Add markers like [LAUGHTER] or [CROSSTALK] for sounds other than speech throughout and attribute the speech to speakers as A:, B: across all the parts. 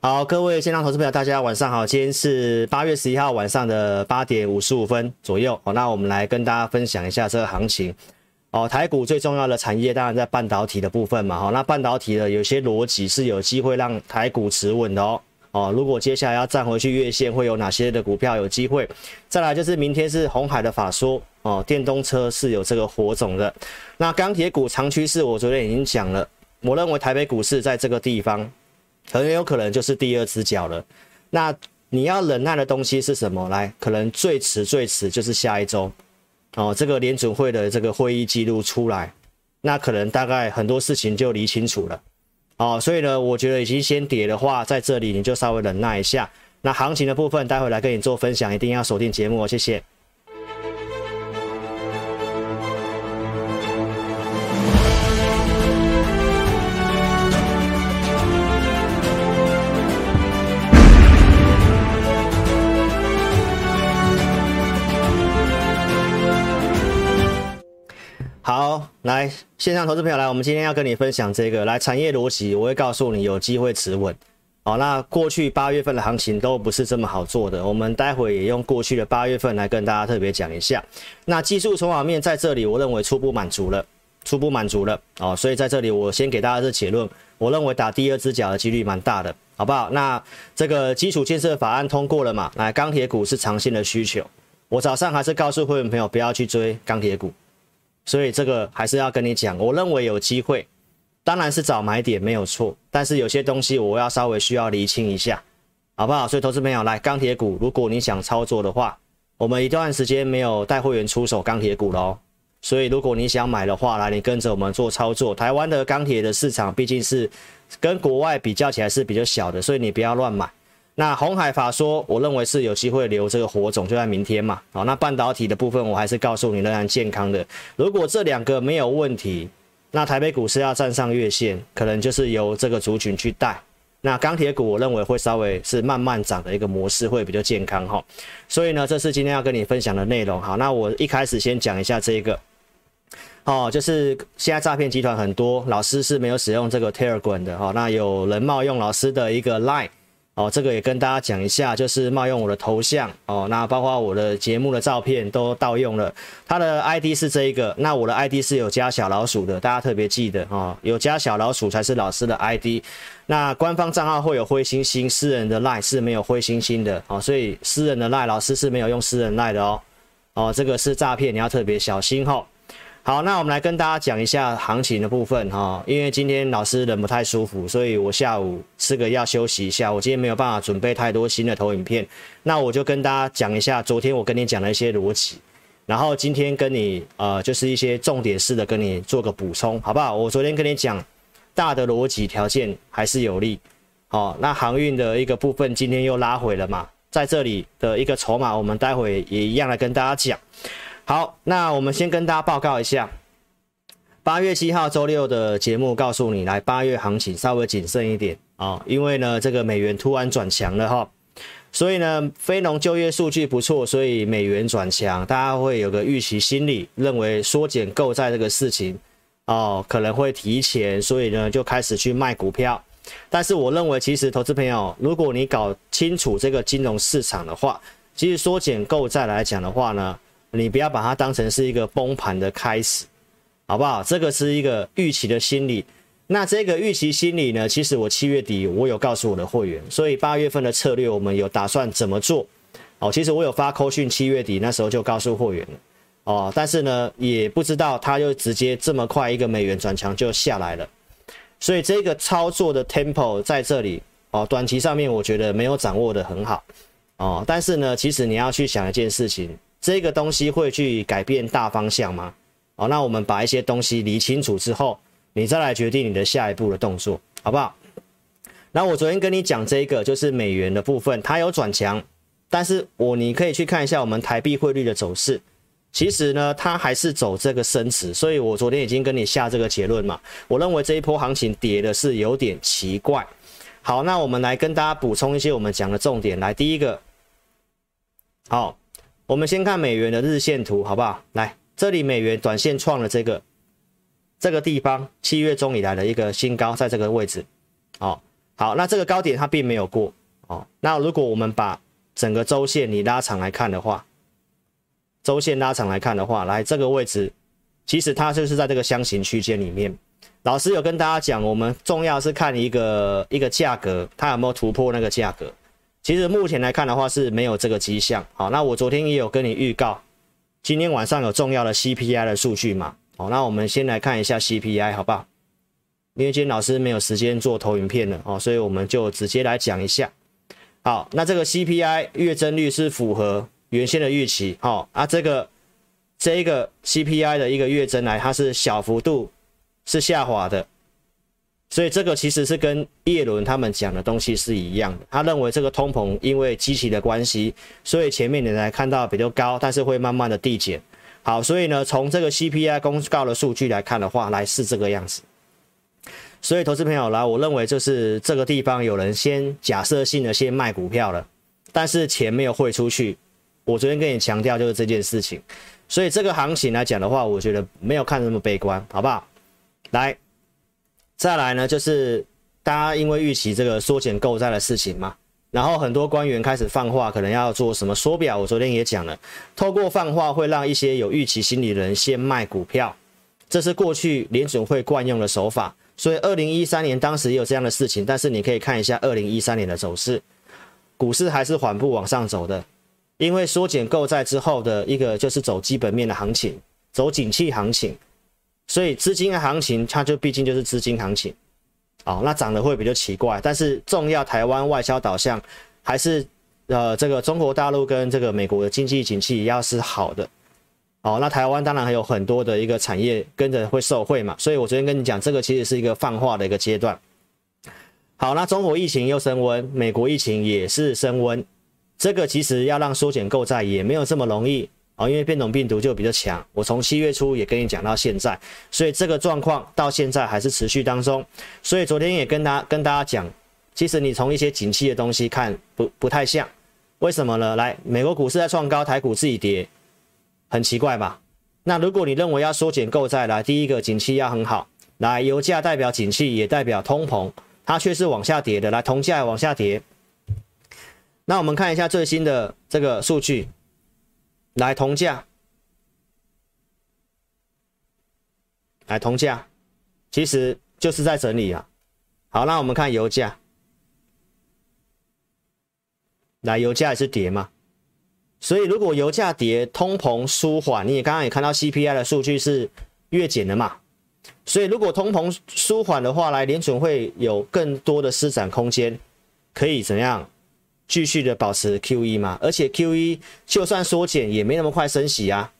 A: 好，各位线上投资朋友，大家晚上好。今天是八月十一号晚上的八点五十五分左右。好，那我们来跟大家分享一下这个行情。哦，台股最重要的产业当然在半导体的部分嘛。好，那半导体的有些逻辑是有机会让台股持稳的哦。哦，如果接下来要站回去月线，会有哪些的股票有机会？再来就是明天是红海的法说哦，电动车是有这个火种的。那钢铁股长趋势，我昨天已经讲了。我认为台北股市在这个地方。很有可能就是第二只脚了。那你要忍耐的东西是什么？来，可能最迟最迟就是下一周哦，这个联准会的这个会议记录出来，那可能大概很多事情就理清楚了哦。所以呢，我觉得已经先跌的话，在这里你就稍微忍耐一下。那行情的部分，待会来跟你做分享，一定要锁定节目哦，谢谢。好，来线上投资朋友来，我们今天要跟你分享这个来产业逻辑，我会告诉你有机会持稳。好，那过去八月份的行情都不是这么好做的，我们待会也用过去的八月份来跟大家特别讲一下。那技术筹码面在这里，我认为初步满足了，初步满足了哦，所以在这里我先给大家这结论，我认为打第二只脚的几率蛮大的，好不好？那这个基础建设法案通过了嘛？来，钢铁股是长线的需求，我早上还是告诉会员朋友不要去追钢铁股。所以这个还是要跟你讲，我认为有机会，当然是找买点没有错，但是有些东西我要稍微需要厘清一下，好不好？所以投资朋友来钢铁股，如果你想操作的话，我们一段时间没有带会员出手钢铁股喽，所以如果你想买的话，来你跟着我们做操作。台湾的钢铁的市场毕竟是跟国外比较起来是比较小的，所以你不要乱买。那红海法说，我认为是有机会留这个火种，就在明天嘛。好，那半导体的部分，我还是告诉你仍然健康的。如果这两个没有问题，那台北股市要站上月线，可能就是由这个族群去带。那钢铁股，我认为会稍微是慢慢涨的一个模式，会比较健康哈。所以呢，这是今天要跟你分享的内容。好，那我一开始先讲一下这个，哦，就是现在诈骗集团很多，老师是没有使用这个 Telegram 的哈。那有人冒用老师的一个 Line。哦，这个也跟大家讲一下，就是冒用我的头像哦，那包括我的节目的照片都盗用了。他的 ID 是这一个，那我的 ID 是有加小老鼠的，大家特别记得哦，有加小老鼠才是老师的 ID。那官方账号会有灰星星，私人的 LINE 是没有灰星星的哦，所以私人的 LINE 老师是没有用私人 LINE 的哦。哦，这个是诈骗，你要特别小心、哦。好，那我们来跟大家讲一下行情的部分哈，因为今天老师人不太舒服，所以我下午吃个药休息一下。我今天没有办法准备太多新的投影片，那我就跟大家讲一下昨天我跟你讲的一些逻辑，然后今天跟你呃就是一些重点式的跟你做个补充，好不好？我昨天跟你讲大的逻辑条件还是有利，好，那航运的一个部分今天又拉回了嘛，在这里的一个筹码，我们待会也一样来跟大家讲。好，那我们先跟大家报告一下，八月七号周六的节目，告诉你来八月行情稍微谨慎一点啊、哦，因为呢这个美元突然转强了哈，所以呢非农就业数据不错，所以美元转强，大家会有个预期心理，认为缩减购债这个事情哦可能会提前，所以呢就开始去卖股票。但是我认为，其实投资朋友，如果你搞清楚这个金融市场的话，其实缩减购债来讲的话呢。你不要把它当成是一个崩盘的开始，好不好？这个是一个预期的心理。那这个预期心理呢？其实我七月底我有告诉我的会员，所以八月份的策略我们有打算怎么做？哦，其实我有发扣讯，七月底那时候就告诉会员了。哦，但是呢，也不知道它就直接这么快一个美元转强就下来了。所以这个操作的 tempo 在这里哦，短期上面我觉得没有掌握得很好哦。但是呢，其实你要去想一件事情。这个东西会去改变大方向吗？好，那我们把一些东西理清楚之后，你再来决定你的下一步的动作，好不好？那我昨天跟你讲这个就是美元的部分，它有转强，但是我你可以去看一下我们台币汇率的走势，其实呢，它还是走这个升值，所以我昨天已经跟你下这个结论嘛。我认为这一波行情跌的是有点奇怪。好，那我们来跟大家补充一些我们讲的重点，来，第一个，好。我们先看美元的日线图，好不好？来，这里美元短线创了这个这个地方七月中以来的一个新高，在这个位置。哦，好，那这个高点它并没有过哦。那如果我们把整个周线你拉长来看的话，周线拉长来看的话，来这个位置，其实它就是在这个箱型区间里面。老师有跟大家讲，我们重要是看一个一个价格，它有没有突破那个价格。其实目前来看的话是没有这个迹象。好，那我昨天也有跟你预告，今天晚上有重要的 CPI 的数据嘛？好，那我们先来看一下 CPI 好不好？因为今天老师没有时间做投影片了哦，所以我们就直接来讲一下。好，那这个 CPI 月增率是符合原先的预期。好啊，这个这一个 CPI 的一个月增来，它是小幅度是下滑的。所以这个其实是跟叶伦他们讲的东西是一样的。他认为这个通膨因为基期的关系，所以前面你来看到比较高，但是会慢慢的递减。好，所以呢，从这个 CPI 公告的数据来看的话，来是这个样子。所以投资朋友来，我认为就是这个地方有人先假设性的先卖股票了，但是钱没有汇出去。我昨天跟你强调就是这件事情。所以这个行情来讲的话，我觉得没有看那么悲观，好不好？来。再来呢，就是大家因为预期这个缩减购债的事情嘛，然后很多官员开始放话，可能要做什么缩表。我昨天也讲了，透过放话会让一些有预期心理的人先卖股票，这是过去联准会惯用的手法。所以二零一三年当时也有这样的事情，但是你可以看一下二零一三年的走势，股市还是缓步往上走的，因为缩减购债之后的一个就是走基本面的行情，走景气行情。所以资金的行情，它就毕竟就是资金行情，哦，那涨得会比较奇怪。但是重要台湾外销导向还是呃这个中国大陆跟这个美国的经济景气要是好的，哦，那台湾当然还有很多的一个产业跟着会受惠嘛。所以我昨天跟你讲，这个其实是一个放话的一个阶段。好，那中国疫情又升温，美国疫情也是升温，这个其实要让缩减购债也没有这么容易。哦，因为变种病毒就比较强，我从七月初也跟你讲到现在，所以这个状况到现在还是持续当中。所以昨天也跟他跟大家讲，其实你从一些景气的东西看不不太像，为什么呢？来，美国股市在创高，台股自己跌，很奇怪吧？那如果你认为要缩减购债，来，第一个景气要很好，来，油价代表景气，也代表通膨，它却是往下跌的，来，铜价往下跌。那我们看一下最新的这个数据。来铜价，来铜价，其实就是在整理啊。好，那我们看油价，来油价也是跌嘛。所以如果油价跌，通膨舒缓，你也刚刚也看到 CPI 的数据是月减的嘛。所以如果通膨舒缓的话，来联准会有更多的施展空间，可以怎样？继续的保持 QE 嘛，而且 QE 就算缩减也没那么快升息啊。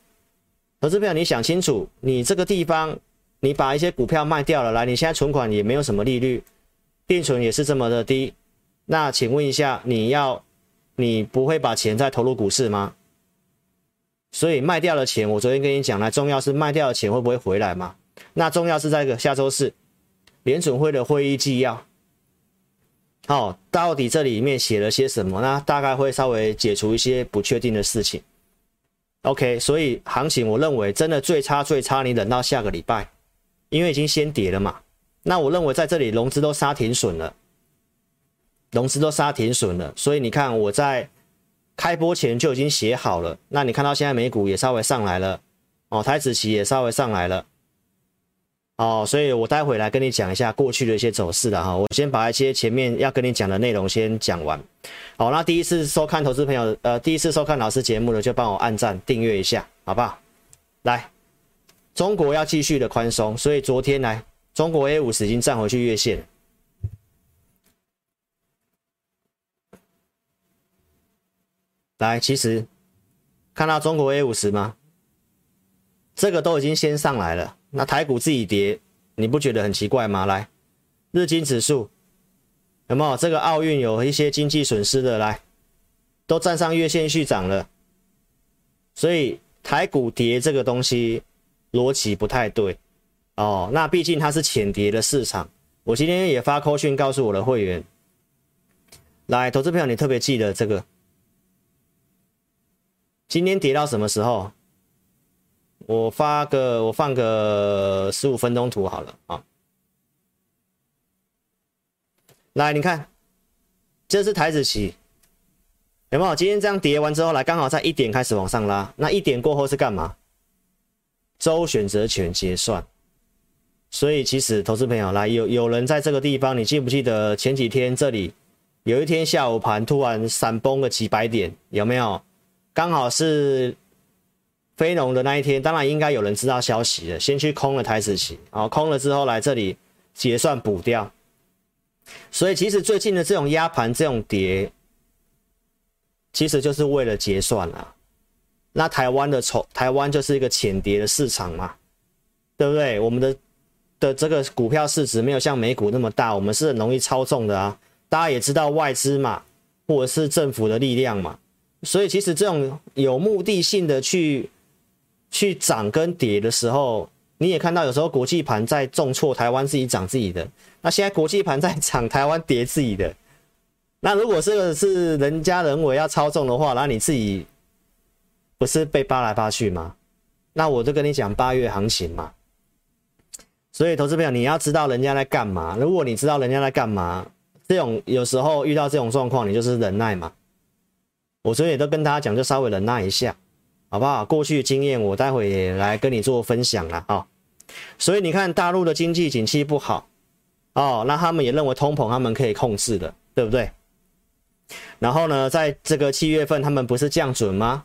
A: 投资朋友，你想清楚，你这个地方你把一些股票卖掉了，来，你现在存款也没有什么利率，定存也是这么的低，那请问一下，你要你不会把钱再投入股市吗？所以卖掉的钱，我昨天跟你讲了，重要是卖掉的钱会不会回来嘛？那重要是在一个下周四联准会的会议纪要。好、哦，到底这里面写了些什么？那大概会稍微解除一些不确定的事情。OK，所以行情我认为真的最差最差，你等到下个礼拜，因为已经先跌了嘛。那我认为在这里融资都杀停损了，融资都杀停损了，所以你看我在开播前就已经写好了。那你看到现在美股也稍微上来了，哦，台指期也稍微上来了。哦，所以我待会来跟你讲一下过去的一些走势的哈。我先把一些前面要跟你讲的内容先讲完。好，那第一次收看投资朋友，呃，第一次收看老师节目的就帮我按赞订阅一下，好不好？来，中国要继续的宽松，所以昨天来中国 A 五十已经站回去月线。来，其实看到中国 A 五十吗？这个都已经先上来了。那台股自己跌，你不觉得很奇怪吗？来，日经指数有没有这个奥运有一些经济损失的？来，都站上月线续涨了，所以台股跌这个东西逻辑不太对哦。那毕竟它是浅跌的市场，我今天也发扣讯告诉我的会员，来，投资朋友你特别记得这个，今天跌到什么时候？我发个，我放个十五分钟图好了啊。来，你看，这是台子期，有没有？今天这样叠完之后，来刚好在一点开始往上拉，那一点过后是干嘛？周选择权结算。所以其实投资朋友来，有有人在这个地方，你记不记得前几天这里有一天下午盘突然闪崩个几百点，有没有？刚好是非农的那一天，当然应该有人知道消息了，先去空了台子期，然后空了之后来这里结算补掉。所以其实最近的这种压盘这种跌，其实就是为了结算啊。那台湾的筹，台湾就是一个浅跌的市场嘛，对不对？我们的。的这个股票市值没有像美股那么大，我们是很容易操纵的啊。大家也知道外资嘛，或者是政府的力量嘛，所以其实这种有目的性的去去涨跟跌的时候，你也看到有时候国际盘在重挫，台湾自己涨自己的。那现在国际盘在涨，台湾跌自己的。那如果这个是人家人为要操纵的话，那你自己不是被扒来扒去吗？那我就跟你讲八月行情嘛。所以，投资朋友，你要知道人家在干嘛。如果你知道人家在干嘛，这种有时候遇到这种状况，你就是忍耐嘛。我所以也都跟大家讲，就稍微忍耐一下，好不好？过去经验，我待会也来跟你做分享了啊。所以你看，大陆的经济景气不好哦，那他们也认为通膨他们可以控制的，对不对？然后呢，在这个七月份，他们不是降准吗？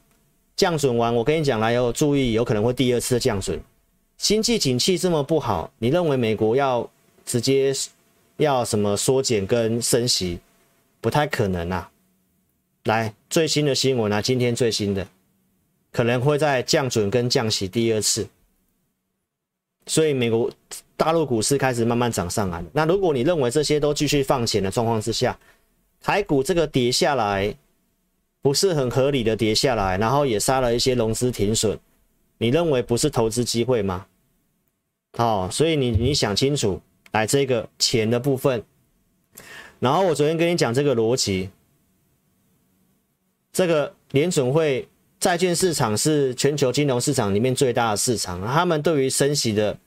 A: 降准完，我跟你讲来要注意，有可能会第二次降准。经济景气这么不好，你认为美国要直接要什么缩减跟升息，不太可能啊。来，最新的新闻啊，今天最新的可能会在降准跟降息第二次，所以美国大陆股市开始慢慢涨上来。那如果你认为这些都继续放钱的状况之下，台股这个跌下来不是很合理的跌下来，然后也杀了一些融资停损，你认为不是投资机会吗？好，所以你你想清楚，来这个钱的部分，然后我昨天跟你讲这个逻辑，这个联准会债券市场是全球金融市场里面最大的市场，他们对于升息的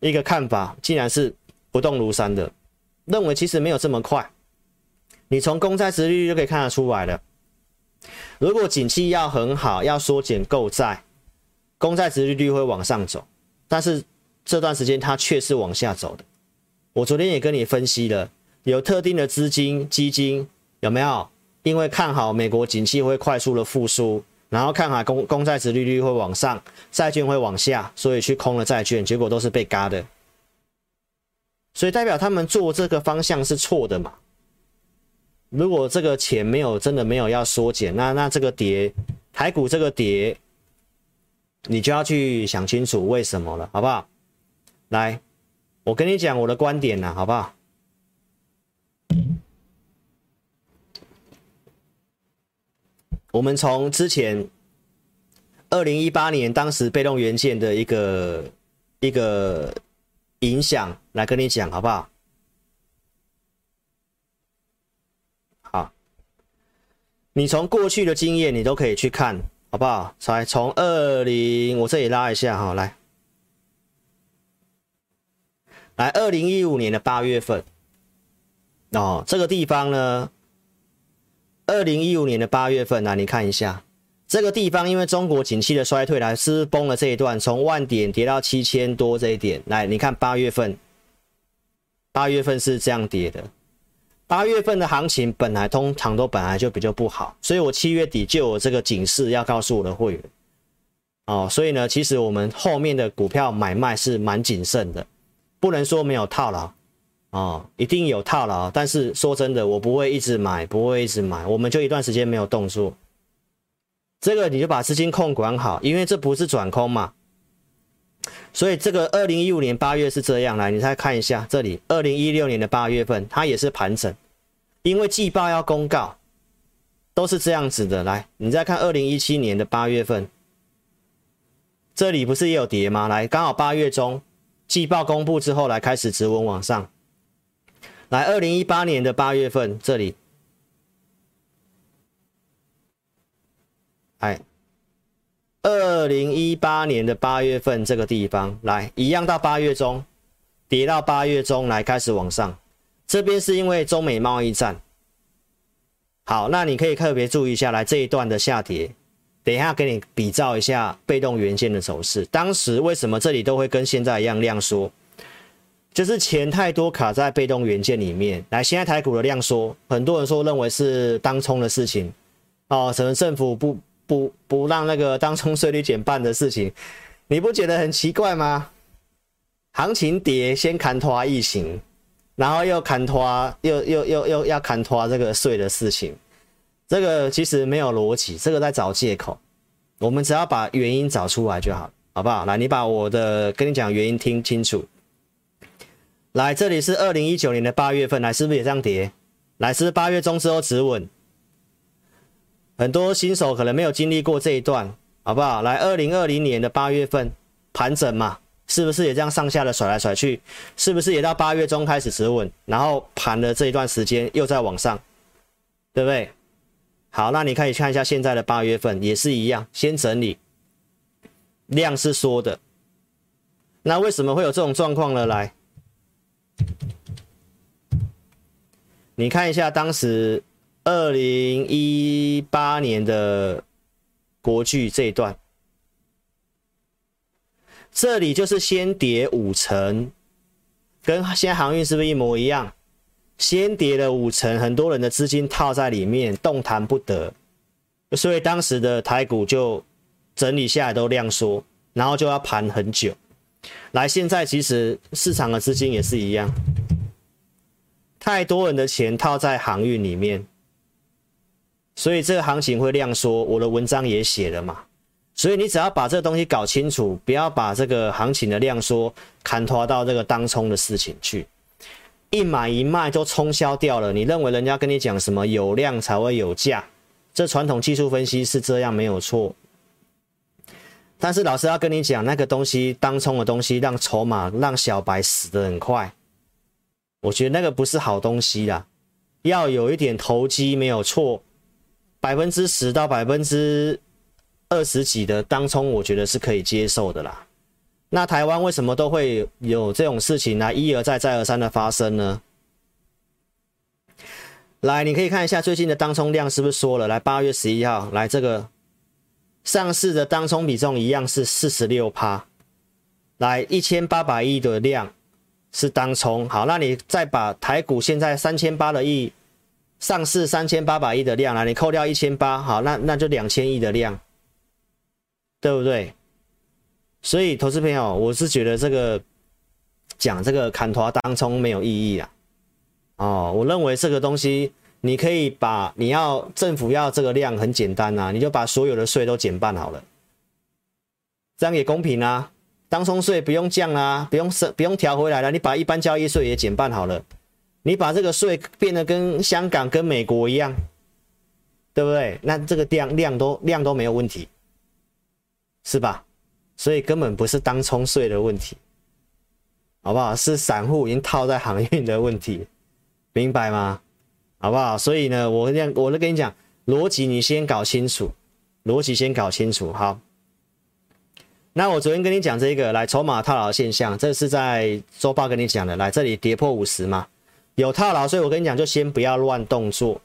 A: 一个看法，竟然是不动如山的，认为其实没有这么快，你从公债殖利率就可以看得出来了，如果景气要很好，要缩减购债，公债殖利率会往上走，但是。这段时间它却是往下走的。我昨天也跟你分析了，有特定的资金基金有没有？因为看好美国景气会快速的复苏，然后看好公公债殖利率会往上，债券会往下，所以去空了债券，结果都是被嘎的。所以代表他们做这个方向是错的嘛？如果这个钱没有真的没有要缩减，那那这个跌台股这个跌，你就要去想清楚为什么了，好不好？来，我跟你讲我的观点呐，好不好？我们从之前二零一八年当时被动元件的一个一个影响来跟你讲，好不好？好，你从过去的经验，你都可以去看，好不好？来，从二零，我这里拉一下哈，来。来，二零一五年的八月份，哦，这个地方呢，二零一五年的八月份，来你看一下。这个地方，因为中国景气的衰退，来是崩了这一段，从万点跌到七千多这一点，来你看八月份，八月份是这样跌的，八月份的行情本来通常都本来就比较不好，所以我七月底就有这个警示要告诉我的会员，哦，所以呢，其实我们后面的股票买卖是蛮谨慎的。不能说没有套牢，哦，一定有套牢。但是说真的，我不会一直买，不会一直买，我们就一段时间没有动作。这个你就把资金控管好，因为这不是转空嘛。所以这个二零一五年八月是这样，来，你再看一下这里，二零一六年的八月份它也是盘整，因为季报要公告，都是这样子的。来，你再看二零一七年的八月份，这里不是也有跌吗？来，刚好八月中。季报公布之后，来开始直稳往上。来，二零一八年的八月份这里，哎，二零一八年的八月份这个地方，来一样到八月中，跌到八月中来开始往上。这边是因为中美贸易战。好，那你可以特别注意一下，来这一段的下跌，等一下给你比照一下被动元件的走势。当时为什么这里都会跟现在一样量缩？就是钱太多卡在被动元件里面。来，现在台股的量缩，很多人说认为是当冲的事情哦，什么政府不不不让那个当冲税率减半的事情，[LAUGHS] 你不觉得很奇怪吗？行情跌，先砍拖疫情。然后又砍拖，又又又又要砍拖这个税的事情，这个其实没有逻辑，这个在找借口。我们只要把原因找出来就好，好不好？来，你把我的跟你讲原因听清楚。来，这里是二零一九年的八月份，来是不是也这样跌？来，是八月中之后止稳？很多新手可能没有经历过这一段，好不好？来，二零二零年的八月份盘整嘛。是不是也这样上下的甩来甩去？是不是也到八月中开始止稳，然后盘的这一段时间又在往上，对不对？好，那你可以看一下现在的八月份也是一样，先整理，量是缩的。那为什么会有这种状况呢？来，你看一下当时二零一八年的国剧这一段。这里就是先跌五成，跟现在航运是不是一模一样？先跌了五成，很多人的资金套在里面，动弹不得，所以当时的台股就整理下来都量缩，然后就要盘很久。来，现在其实市场的资金也是一样，太多人的钱套在航运里面，所以这个行情会量缩。我的文章也写了嘛。所以你只要把这个东西搞清楚，不要把这个行情的量缩砍拖到这个当冲的事情去，一买一卖都冲销掉了。你认为人家跟你讲什么有量才会有价？这传统技术分析是这样没有错，但是老师要跟你讲，那个东西当冲的东西让筹码让小白死得很快，我觉得那个不是好东西啦，要有一点投机没有错，百分之十到百分之。二十几的当冲，我觉得是可以接受的啦。那台湾为什么都会有这种事情来一而再、再而三的发生呢？来，你可以看一下最近的当冲量是不是缩了？来，八月十一号，来这个上市的当冲比重一样是四十六趴。来，一千八百亿的量是当冲。好，那你再把台股现在三千八的亿上市三千八百亿的量啊，你扣掉一千八，好，那那就两千亿的量。对不对？所以，投资朋友，我是觉得这个讲这个砍头当冲没有意义啊。哦，我认为这个东西，你可以把你要政府要这个量很简单啊，你就把所有的税都减半好了，这样也公平啊。当冲税不用降啊，不用升，不用调回来了，你把一般交易税也减半好了，你把这个税变得跟香港、跟美国一样，对不对？那这个量量都量都没有问题。是吧？所以根本不是当冲税的问题，好不好？是散户已经套在航运的问题，明白吗？好不好？所以呢，我这样，我都跟你讲，逻辑你先搞清楚，逻辑先搞清楚。好，那我昨天跟你讲这个，来筹码套牢现象，这是在周报跟你讲的。来这里跌破五十嘛，有套牢，所以我跟你讲，就先不要乱动作。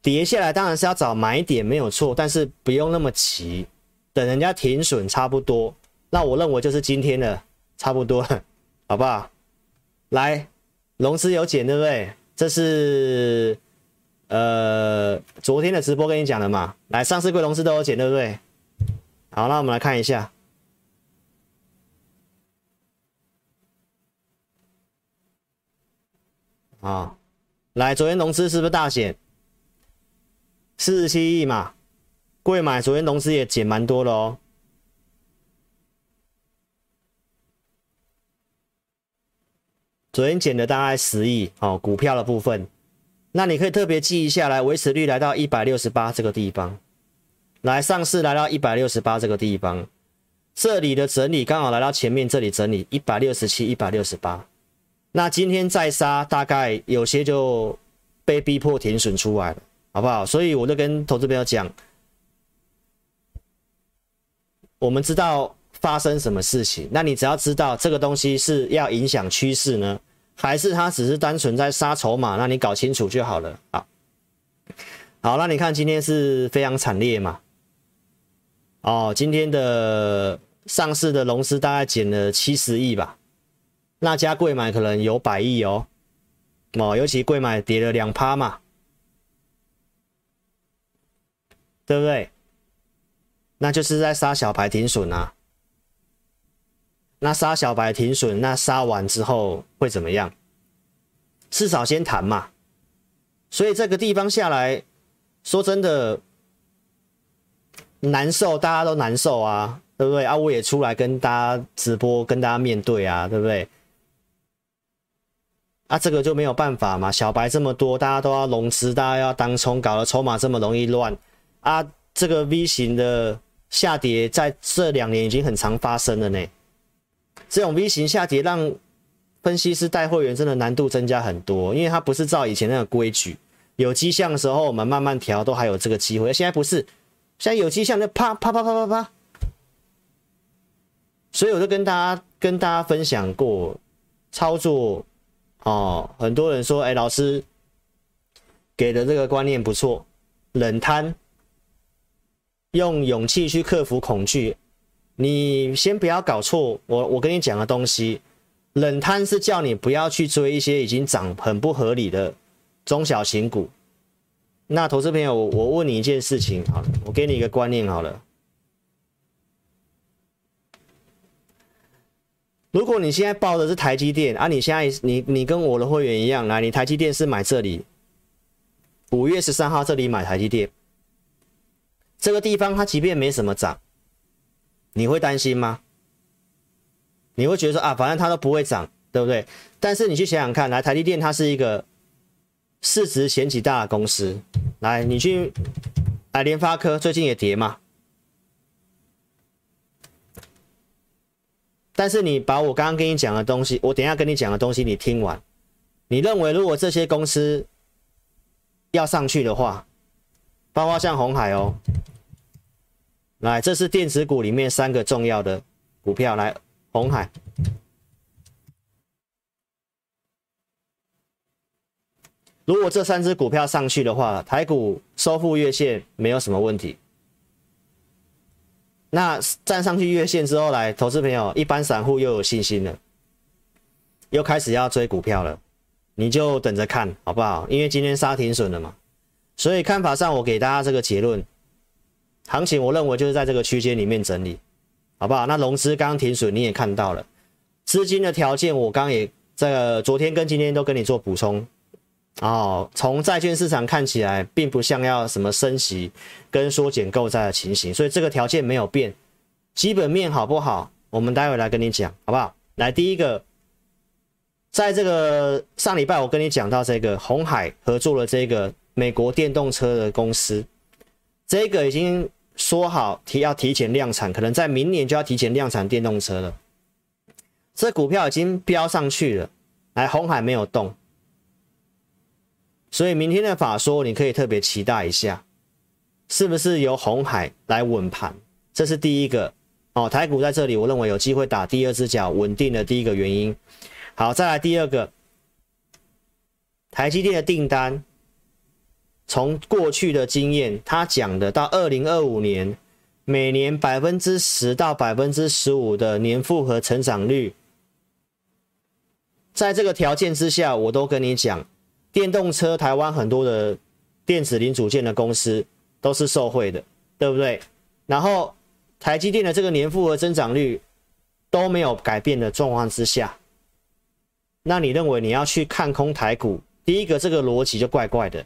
A: 跌下来当然是要找买点，没有错，但是不用那么急。等人家停损差不多，那我认为就是今天的差不多了，好不好？来，融资有减，对不对？这是呃昨天的直播跟你讲的嘛。来，上市柜融资都有减，对不对？好，那我们来看一下。啊，来，昨天融资是不是大减？四十七亿嘛。贵买昨天融资也减蛮多的哦，昨天减了大概十亿哦，股票的部分，那你可以特别记一下来，维持率来到一百六十八这个地方，来上市来到一百六十八这个地方，这里的整理刚好来到前面这里整理一百六十七、一百六十八，那今天再杀，大概有些就被逼迫停损出来了，好不好？所以我就跟投资朋友讲。我们知道发生什么事情，那你只要知道这个东西是要影响趋势呢，还是它只是单纯在杀筹码？那你搞清楚就好了。好，好，那你看今天是非常惨烈嘛？哦，今天的上市的融资大概减了七十亿吧，那加柜买可能有百亿哦。哦，尤其贵买跌了两趴嘛，对不对？那就是在杀小白停损啊。那杀小白停损，那杀完之后会怎么样？至少先谈嘛。所以这个地方下来说真的难受，大家都难受啊，对不对？啊，我也出来跟大家直播，跟大家面对啊，对不对？啊，这个就没有办法嘛。小白这么多，大家都要融资，大家要当冲，搞得筹码这么容易乱啊。这个 V 型的下跌在这两年已经很常发生了呢。这种 V 型下跌让分析师带会员真的难度增加很多，因为它不是照以前那个规矩，有迹象的时候我们慢慢调都还有这个机会，现在不是，现在有迹象就啪啪啪啪啪啪，所以我就跟大家跟大家分享过操作哦，很多人说，哎，老师给的这个观念不错，冷贪，用勇气去克服恐惧。你先不要搞错，我我跟你讲的东西，冷摊是叫你不要去追一些已经涨很不合理的中小型股。那投资朋友，我我问你一件事情，好了，我给你一个观念好了。如果你现在报的是台积电啊，你现在你你跟我的会员一样，来，你台积电是买这里，五月十三号这里买台积电，这个地方它即便没什么涨。你会担心吗？你会觉得说啊，反正它都不会涨，对不对？但是你去想想看，来台积电它是一个市值前几大的公司，来你去，来联发科最近也跌嘛。但是你把我刚刚跟你讲的东西，我等一下跟你讲的东西你听完，你认为如果这些公司要上去的话，包括像红海哦。来，这是电子股里面三个重要的股票。来，红海，如果这三只股票上去的话，台股收复月线没有什么问题。那站上去月线之后，来，投资朋友，一般散户又有信心了，又开始要追股票了，你就等着看好不好？因为今天杀停损了嘛，所以看法上，我给大家这个结论。行情我认为就是在这个区间里面整理，好不好？那融资刚停损你也看到了，资金的条件我刚也这个昨天跟今天都跟你做补充哦。从债券市场看起来，并不像要什么升息跟缩减购债的情形，所以这个条件没有变。基本面好不好？我们待会来跟你讲，好不好？来，第一个，在这个上礼拜我跟你讲到这个鸿海合作了这个美国电动车的公司。这个已经说好提要提前量产，可能在明年就要提前量产电动车了。这股票已经飙上去了，来，红海没有动，所以明天的法说你可以特别期待一下，是不是由红海来稳盘？这是第一个哦，台股在这里，我认为有机会打第二只脚，稳定的第一个原因。好，再来第二个，台积电的订单。从过去的经验，他讲的到二零二五年，每年百分之十到百分之十五的年复合成长率，在这个条件之下，我都跟你讲，电动车台湾很多的电子零组件的公司都是受惠的，对不对？然后台积电的这个年复合增长率都没有改变的状况之下，那你认为你要去看空台股，第一个这个逻辑就怪怪的。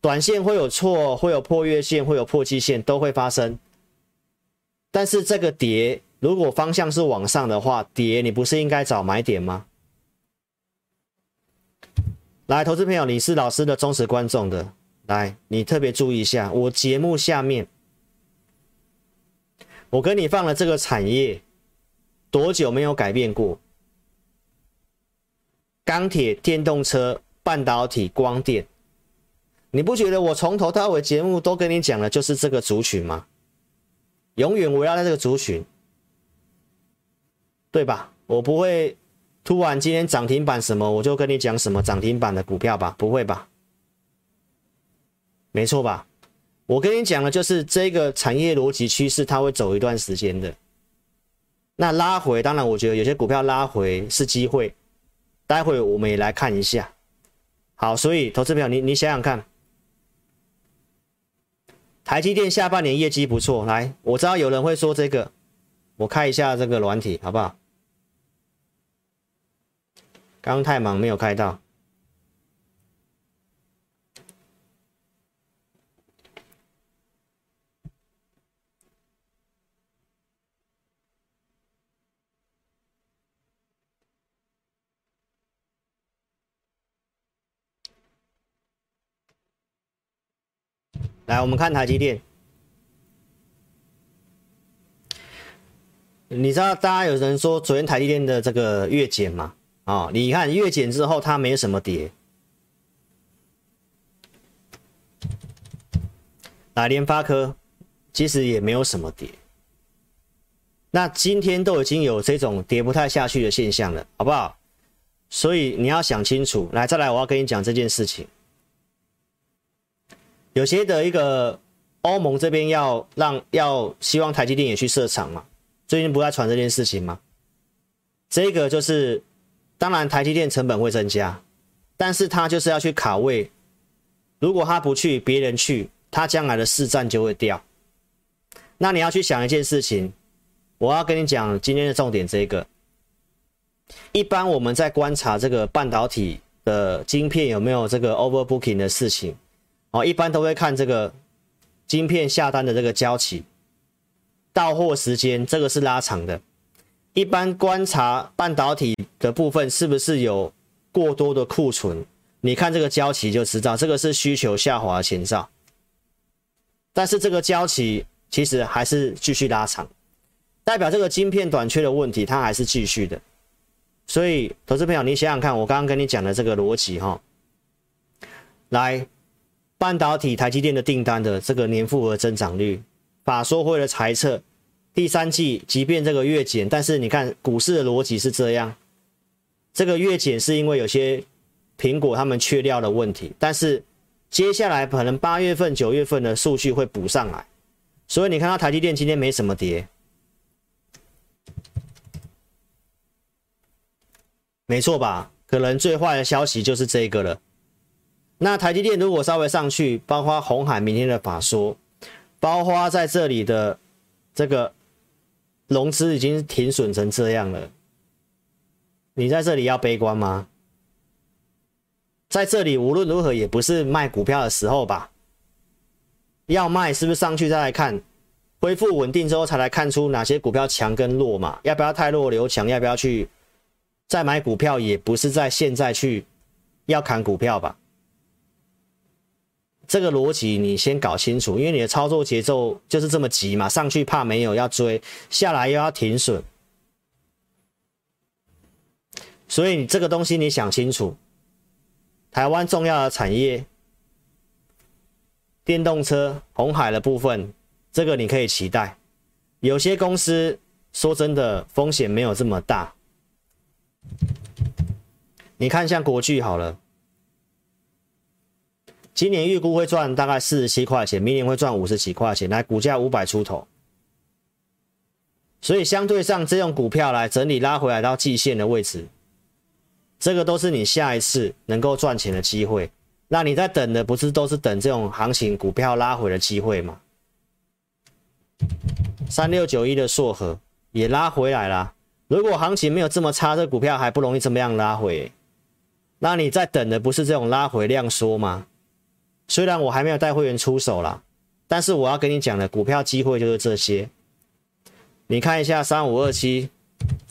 A: 短线会有错，会有破月线，会有破季线，都会发生。但是这个跌，如果方向是往上的话，跌你不是应该找买点吗？来，投资朋友，你是老师的忠实观众的，来，你特别注意一下，我节目下面，我跟你放了这个产业，多久没有改变过？钢铁、电动车、半导体、光电。你不觉得我从头到尾节目都跟你讲了就是这个族群吗？永远围绕在这个族群，对吧？我不会突然今天涨停板什么，我就跟你讲什么涨停板的股票吧？不会吧？没错吧？我跟你讲的就是这个产业逻辑趋势，它会走一段时间的。那拉回，当然我觉得有些股票拉回是机会，待会我们也来看一下。好，所以投资朋友，你你想想看，台积电下半年业绩不错，来，我知道有人会说这个，我开一下这个软体好不好？刚刚太忙没有开到。来，我们看台积电。你知道，大家有人说昨天台积电的这个月减嘛？啊、哦，你看月减之后它没什么跌。来，联发科其实也没有什么跌。那今天都已经有这种跌不太下去的现象了，好不好？所以你要想清楚。来，再来，我要跟你讲这件事情。有些的一个欧盟这边要让要希望台积电也去设厂嘛，最近不在传这件事情吗？这个就是当然台积电成本会增加，但是他就是要去卡位，如果他不去，别人去，他将来的市占就会掉。那你要去想一件事情，我要跟你讲今天的重点，这个一般我们在观察这个半导体的晶片有没有这个 overbooking 的事情。哦，一般都会看这个晶片下单的这个交期、到货时间，这个是拉长的。一般观察半导体的部分是不是有过多的库存，你看这个交期就知道，这个是需求下滑的前兆。但是这个交期其实还是继续拉长，代表这个晶片短缺的问题它还是继续的。所以，投资朋友，你想想看，我刚刚跟你讲的这个逻辑哈，来。半导体台积电的订单的这个年复合增长率，法说会的财测，第三季即便这个月减，但是你看股市的逻辑是这样，这个月减是因为有些苹果他们缺料的问题，但是接下来可能八月份、九月份的数据会补上来，所以你看到台积电今天没什么跌，没错吧？可能最坏的消息就是这个了。那台积电如果稍微上去，包括红海明天的法说，包括在这里的这个融资已经停损成这样了，你在这里要悲观吗？在这里无论如何也不是卖股票的时候吧？要卖是不是上去再来看，恢复稳定之后才来看出哪些股票强跟弱嘛？要不要太弱留强？要不要去再买股票？也不是在现在去要砍股票吧？这个逻辑你先搞清楚，因为你的操作节奏就是这么急嘛，上去怕没有要追，下来又要停损，所以你这个东西你想清楚。台湾重要的产业，电动车、红海的部分，这个你可以期待。有些公司说真的风险没有这么大，你看像国巨好了。今年预估会赚大概四十七块钱，明年会赚五十几块钱，来股价五百出头，所以相对上这种股票来整理拉回来到季线的位置，这个都是你下一次能够赚钱的机会。那你在等的不是都是等这种行情股票拉回的机会吗？三六九一的硕和也拉回来了，如果行情没有这么差，这股票还不容易这么样拉回。那你在等的不是这种拉回量缩吗？虽然我还没有带会员出手啦，但是我要跟你讲的股票机会就是这些。你看一下三五二七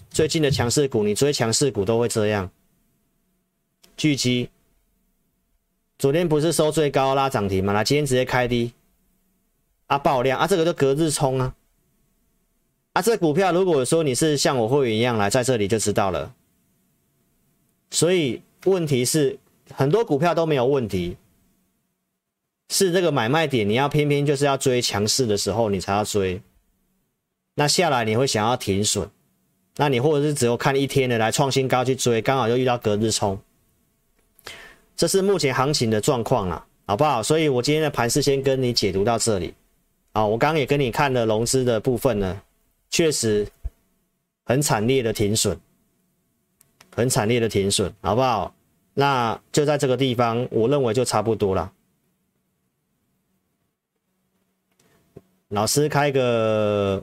A: 最近的强势股，你追强势股都会这样。聚集昨天不是收最高拉涨停吗？那今天直接开低啊爆量啊，这个就隔日冲啊。啊，这股票如果说你是像我会员一样来在这里就知道了。所以问题是很多股票都没有问题。是这个买卖点，你要偏偏就是要追强势的时候，你才要追。那下来你会想要停损，那你或者是只有看一天的来创新高去追，刚好又遇到隔日冲，这是目前行情的状况啦，好不好？所以我今天的盘是先跟你解读到这里。啊，我刚刚也跟你看了融资的部分呢，确实很惨烈的停损，很惨烈的停损，好不好？那就在这个地方，我认为就差不多了。老师开个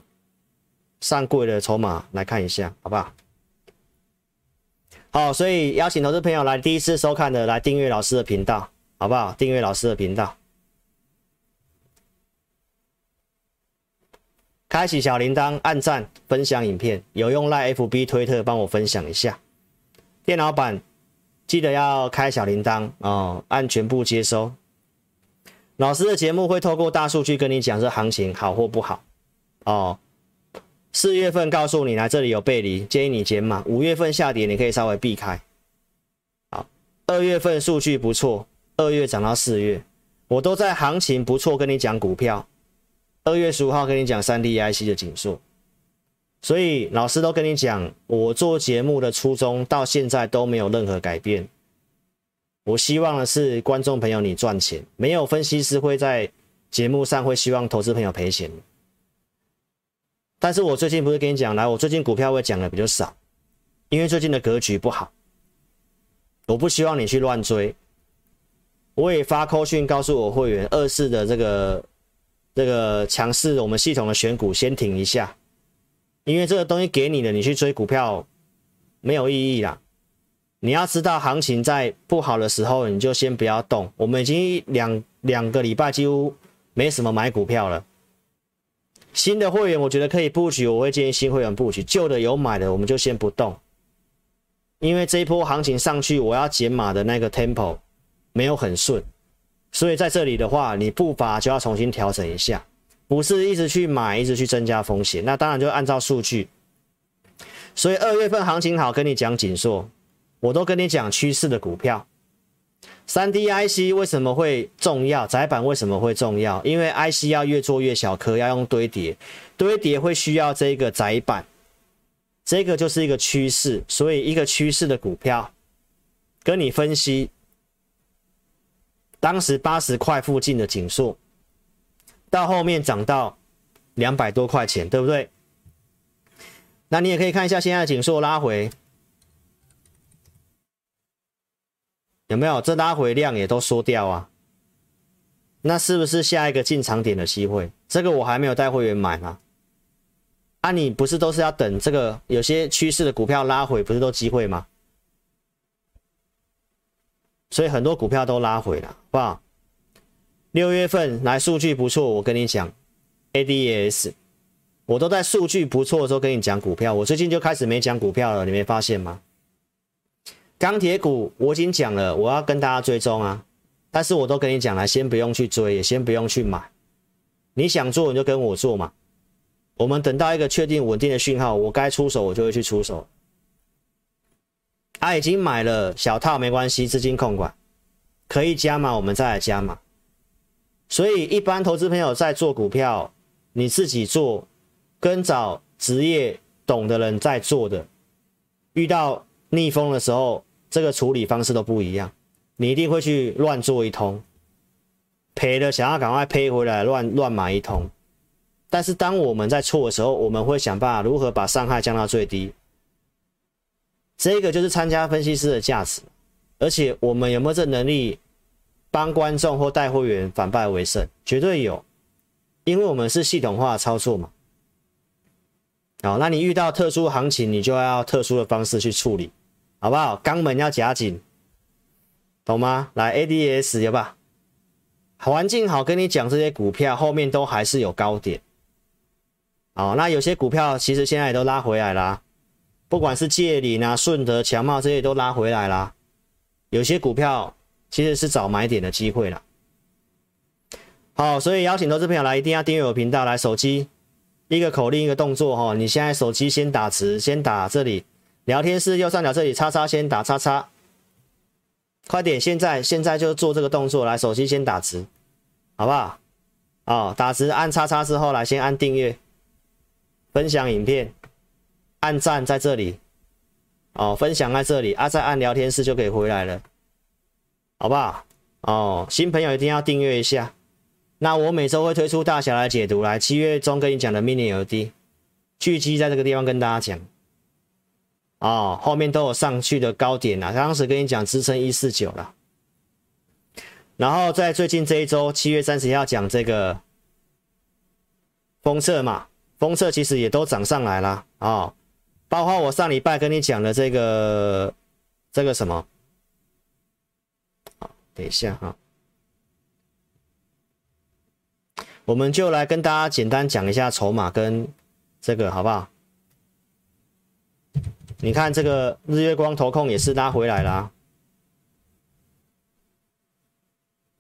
A: 上柜的筹码来看一下，好不好？好，所以邀请投资朋友来第一次收看的，来订阅老师的频道，好不好？订阅老师的频道。开启小铃铛，按赞，分享影片，有用赖 FB 推特帮我分享一下。电脑版记得要开小铃铛哦，按全部接收。老师的节目会透过大数据跟你讲这行情好或不好哦。四月份告诉你来这里有背离，建议你减码。五月份下跌你可以稍微避开。好，二月份数据不错，二月涨到四月，我都在行情不错跟你讲股票。二月十五号跟你讲三 D IC 的景硕，所以老师都跟你讲，我做节目的初衷到现在都没有任何改变。我希望的是观众朋友你赚钱，没有分析师会在节目上会希望投资朋友赔钱。但是我最近不是跟你讲，来，我最近股票会讲的比较少，因为最近的格局不好，我不希望你去乱追。我也发扣讯告诉我会员，二四的这个。这个强势，我们系统的选股先停一下，因为这个东西给你的，你去追股票没有意义啦。你要知道，行情在不好的时候，你就先不要动。我们已经两两个礼拜几乎没什么买股票了。新的会员我觉得可以布局，我会建议新会员布局。旧的有买的，我们就先不动，因为这一波行情上去，我要减码的那个 tempo 没有很顺。所以在这里的话，你步伐就要重新调整一下，不是一直去买，一直去增加风险。那当然就按照数据。所以二月份行情好，跟你讲紧缩，我都跟你讲趋势的股票。三 D IC 为什么会重要？窄板为什么会重要？因为 IC 要越做越小颗，要用堆叠，堆叠会需要这个窄板，这个就是一个趋势。所以一个趋势的股票，跟你分析。当时八十块附近的景硕，到后面涨到两百多块钱，对不对？那你也可以看一下现在的景硕拉回，有没有？这拉回量也都缩掉啊。那是不是下一个进场点的机会？这个我还没有带会员买吗？啊，你不是都是要等这个有些趋势的股票拉回，不是都机会吗？所以很多股票都拉回了，好不好？六月份来数据不错，我跟你讲，ADS，我都在数据不错的时候跟你讲股票。我最近就开始没讲股票了，你没发现吗？钢铁股我已经讲了，我要跟大家追踪啊，但是我都跟你讲了，先不用去追，也先不用去买。你想做你就跟我做嘛，我们等到一个确定稳定的讯号，我该出手我就会去出手。他、啊、已经买了小套，没关系，资金控管可以加码，我们再来加码。所以一般投资朋友在做股票，你自己做，跟找职业懂的人在做的，遇到逆风的时候，这个处理方式都不一样。你一定会去乱做一通，赔了想要赶快赔回来，乱乱买一通。但是当我们在错的时候，我们会想办法如何把伤害降到最低。这个就是参加分析师的价值，而且我们有没有这能力帮观众或带会员反败为胜？绝对有，因为我们是系统化的操作嘛。好，那你遇到特殊行情，你就要特殊的方式去处理，好不好？肛门要夹紧，懂吗？来，ADS 有吧？环境好，跟你讲这些股票后面都还是有高点。好，那有些股票其实现在也都拉回来啦。不管是界霖啊、顺德、强茂这些都拉回来啦，有些股票其实是找买点的机会了。好，所以邀请投资朋友来，一定要订阅我频道。来，手机一个口令一个动作哈，你现在手机先打直，先打这里聊天室右上角这里叉叉，先打叉叉，快点，现在现在就做这个动作，来，手机先打直，好不好？哦，打直按叉叉之后来，先按订阅，分享影片。按赞在这里，哦，分享在这里啊，再按聊天室就可以回来了，好不好？哦，新朋友一定要订阅一下。那我每周会推出大侠来解读，来七月中跟你讲的 mini LED，巨基在这个地方跟大家讲，哦，后面都有上去的高点啊，当时跟你讲支撑一四九了，然后在最近这一周七月三十一号讲这个封测嘛，封测其实也都涨上来了啊。包括我上礼拜跟你讲的这个这个什么，好，等一下哈，我们就来跟大家简单讲一下筹码跟这个好不好？你看这个日月光投控也是拉回来啦，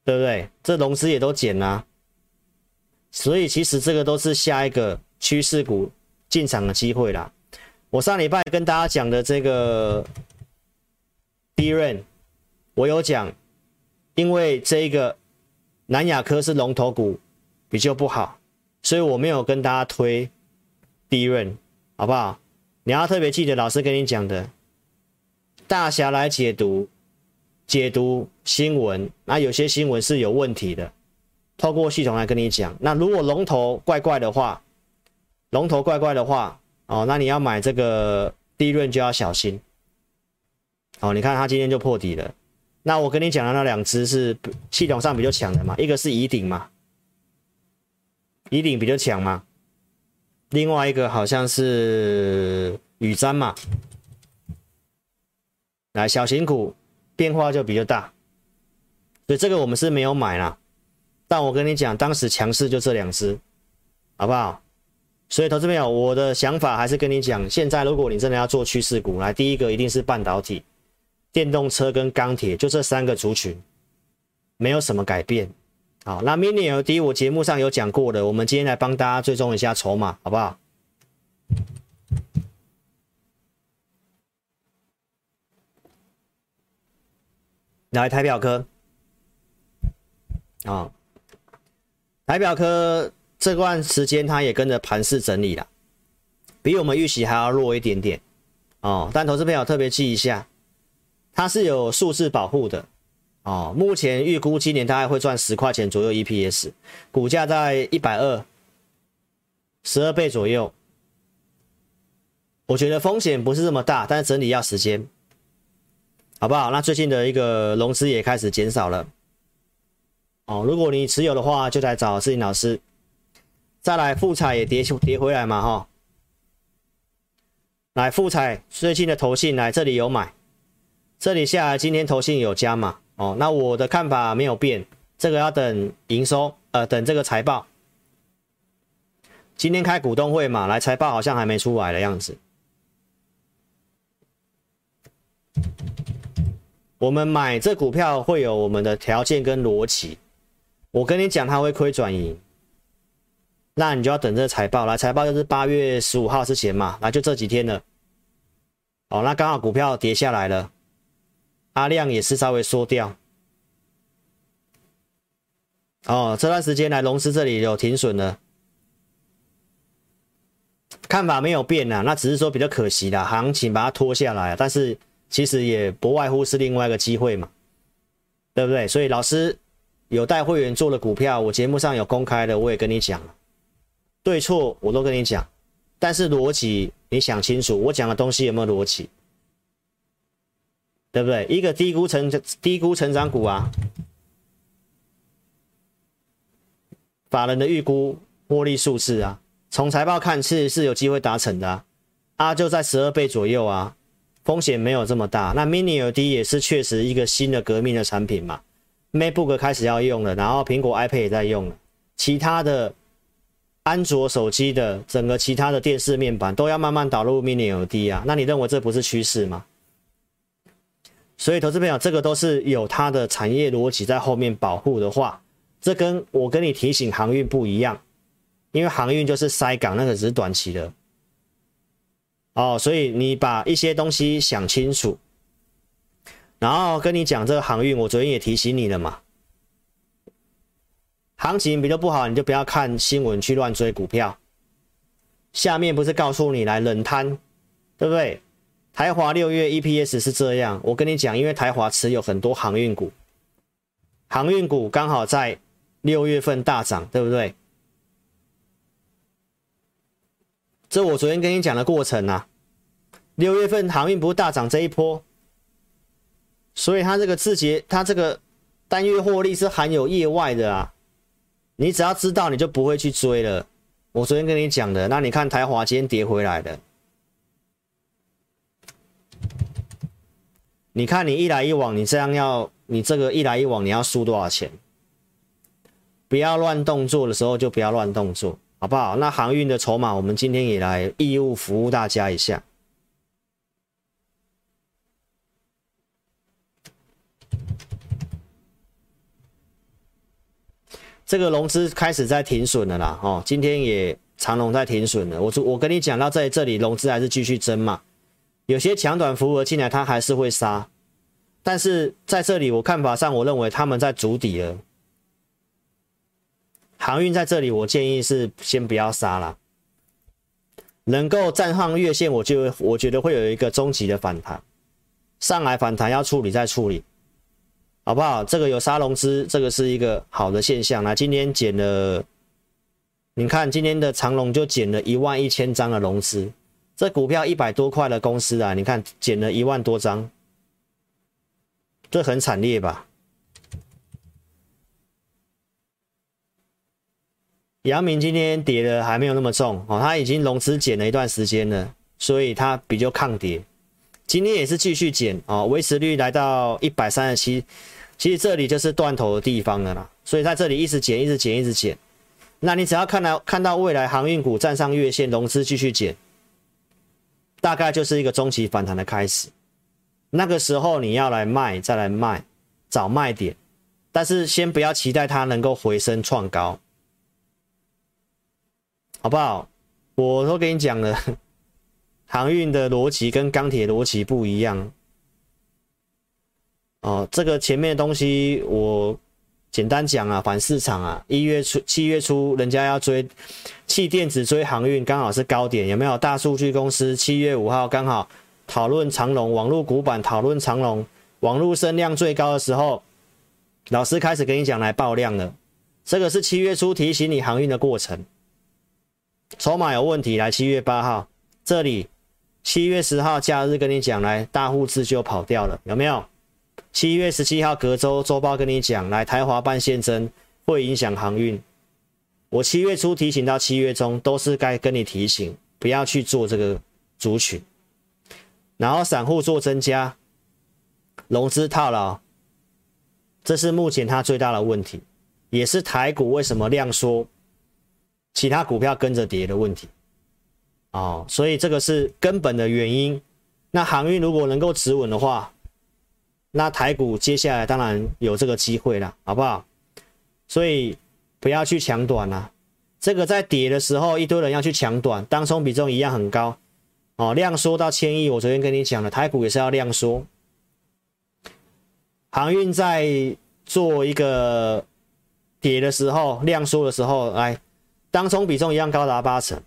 A: 对不对？这融资也都减了，所以其实这个都是下一个趋势股进场的机会啦。我上礼拜跟大家讲的这个 DRAM，我有讲，因为这一个南亚科是龙头股，比较不好，所以我没有跟大家推 DRAM，好不好？你要特别记得老师跟你讲的，大侠来解读解读新闻，那有些新闻是有问题的，透过系统来跟你讲。那如果龙头怪怪的话，龙头怪怪的话。哦，那你要买这个利润就要小心。哦，你看它今天就破底了。那我跟你讲的那两只是系统上比较强的嘛，一个是宜鼎嘛，宜鼎比较强嘛。另外一个好像是雨瞻嘛。来，小型股变化就比较大，所以这个我们是没有买啦。但我跟你讲，当时强势就这两只，好不好？所以，投资朋友，我的想法还是跟你讲，现在如果你真的要做趋势股，来第一个一定是半导体、电动车跟钢铁，就这三个族群，没有什么改变。好，那 Mini ld 我节目上有讲过的，我们今天来帮大家追踪一下筹码，好不好？来台表科，啊，台表科。这段时间它也跟着盘势整理了，比我们预期还要弱一点点哦。但投资朋友特别记一下，它是有数字保护的哦。目前预估今年大概会赚十块钱左右 EPS，股价在一百二，十二倍左右。我觉得风险不是这么大，但是整理要时间，好不好？那最近的一个融资也开始减少了哦。如果你持有的话，就来找世林老师。再来，富彩也跌跌回来嘛，哈。来，富彩最近的投信来这里有买，这里下来今天投信有加码哦。那我的看法没有变，这个要等营收，呃，等这个财报。今天开股东会嘛，来财报好像还没出来的样子。我们买这股票会有我们的条件跟逻辑，我跟你讲，它会亏转盈。那你就要等这财报，来财报就是八月十五号之前嘛，来就这几天了。哦，那刚好股票跌下来了，阿量也是稍微缩掉。哦，这段时间来龙狮这里有停损了，看法没有变啊，那只是说比较可惜啦，行情把它拖下来，但是其实也不外乎是另外一个机会嘛，对不对？所以老师有带会员做的股票，我节目上有公开的，我也跟你讲。对错我都跟你讲，但是逻辑你想清楚，我讲的东西有没有逻辑？对不对？一个低估成低估成长股啊，法人的预估获利数字啊，从财报看是是有机会达成的啊，啊就在十二倍左右啊，风险没有这么大。那 Mini LED 也是确实一个新的革命的产品嘛，MacBook 开始要用了，然后苹果 iPad 也在用了，其他的。安卓手机的整个其他的电视面板都要慢慢导入 Mini LED 啊，那你认为这不是趋势吗？所以投资朋友，这个都是有它的产业逻辑在后面保护的话，这跟我跟你提醒航运不一样，因为航运就是塞港，那个只是短期的。哦，所以你把一些东西想清楚，然后跟你讲这个航运，我昨天也提醒你了嘛。行情比较不好，你就不要看新闻去乱追股票。下面不是告诉你来冷摊对不对？台华六月 EPS 是这样，我跟你讲，因为台华持有很多航运股，航运股刚好在六月份大涨，对不对？这我昨天跟你讲的过程啊，六月份航运不是大涨这一波，所以它这个字节，它这个单月获利是含有业外的啊，你只要知道，你就不会去追了。我昨天跟你讲的，那你看台华今天跌回来的。你看，你一来一往，你这样要，你这个一来一往，你要输多少钱？不要乱动作的时候就不要乱动作，好不好？那航运的筹码，我们今天也来义务服务大家一下。这个融资开始在停损了啦，哦，今天也长荣在停损了。我我跟你讲到在这里，融资还是继续增嘛。有些强短符额进来，它还是会杀，但是在这里我看法上，我认为他们在筑底了。航运在这里，我建议是先不要杀了，能够站上月线，我就我觉得会有一个终极的反弹，上来反弹要处理再处理，好不好？这个有杀融资，这个是一个好的现象。那今天减了，你看今天的长龙就减了一万一千张的融资。这股票一百多块的公司啊，你看减了一万多张，这很惨烈吧？阳明今天跌的还没有那么重哦，它已经融资减了一段时间了，所以它比较抗跌。今天也是继续减哦，维持率来到一百三十七，其实这里就是断头的地方了啦，所以在这里一直减，一直减，一直减。那你只要看到看到未来航运股站上月线，融资继续减。大概就是一个中期反弹的开始，那个时候你要来卖，再来卖，找卖点，但是先不要期待它能够回升创高，好不好？我都跟你讲了，[LAUGHS] 航运的逻辑跟钢铁逻辑不一样。哦，这个前面的东西我。简单讲啊，反市场啊，一月初、七月初，人家要追气电子、追航运，刚好是高点，有没有？大数据公司七月五号刚好讨论长龙，网络股板讨论长龙，网络声量最高的时候，老师开始跟你讲来爆量了。这个是七月初提醒你航运的过程，筹码有问题，来七月八号这里，七月十号假日跟你讲来大户自救跑掉了，有没有？七月十七号隔周周报跟你讲，来台华办现增会影响航运。我七月初提醒到七月中，都是该跟你提醒，不要去做这个族群。然后散户做增加，融资套牢，这是目前它最大的问题，也是台股为什么量缩，其他股票跟着跌的问题。哦，所以这个是根本的原因。那航运如果能够止稳的话，那台股接下来当然有这个机会了，好不好？所以不要去抢短了。这个在跌的时候，一堆人要去抢短，当冲比重一样很高哦。量缩到千亿，我昨天跟你讲了，台股也是要量缩。航运在做一个跌的时候，量缩的时候，来当冲比重一样高达八成，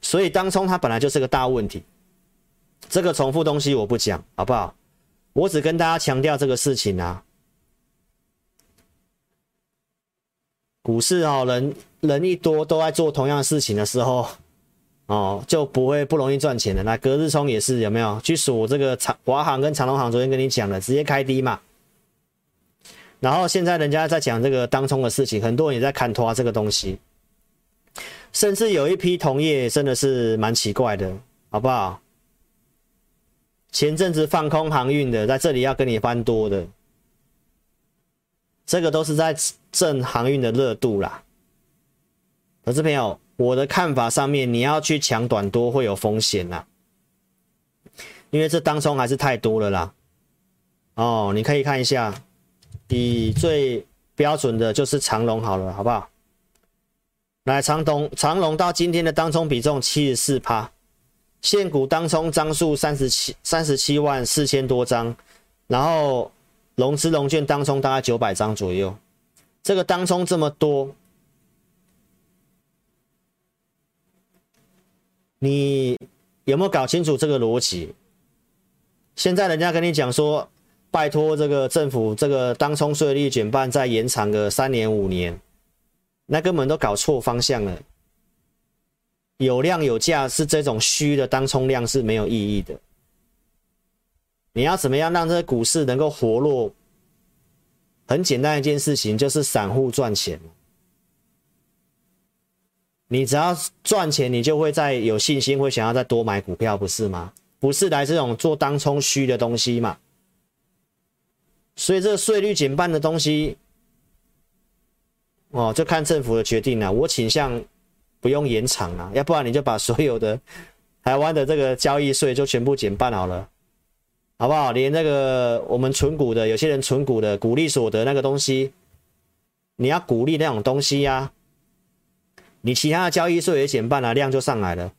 A: 所以当冲它本来就是个大问题。这个重复东西我不讲，好不好？我只跟大家强调这个事情啊，股市啊，人人一多都在做同样的事情的时候，哦，就不会不容易赚钱的。那隔日冲也是有没有去数这个长华航跟长隆航？昨天跟你讲了，直接开低嘛。然后现在人家在讲这个当冲的事情，很多人也在砍拖这个东西，甚至有一批同业真的是蛮奇怪的，好不好？前阵子放空航运的，在这里要跟你翻多的，这个都是在震航运的热度啦。可是朋友，我的看法上面，你要去抢短多会有风险啦，因为这当中还是太多了啦。哦，你可以看一下，以最标准的就是长荣好了，好不好？来，长东长荣到今天的当冲比重七十四趴。现股当冲张数三十七三十七万四千多张，然后融资融券当冲大概九百张左右。这个当冲这么多，你有没有搞清楚这个逻辑？现在人家跟你讲说，拜托这个政府这个当冲税率减半再延长个三年五年，那根本都搞错方向了。有量有价是这种虚的当冲量是没有意义的。你要怎么样让这个股市能够活络？很简单一件事情，就是散户赚钱。你只要赚钱，你就会再有信心，会想要再多买股票，不是吗？不是来这种做当冲虚的东西嘛？所以这税率减半的东西，哦，就看政府的决定了。我倾向不用延长啊，要不然你就把所有的 [LAUGHS] 台湾的这个交易税就全部减半好了。好不好？连那个我们存股的，有些人存股的股利所得那个东西，你要鼓励那种东西呀、你其他的交易税也减半了，量就上来了，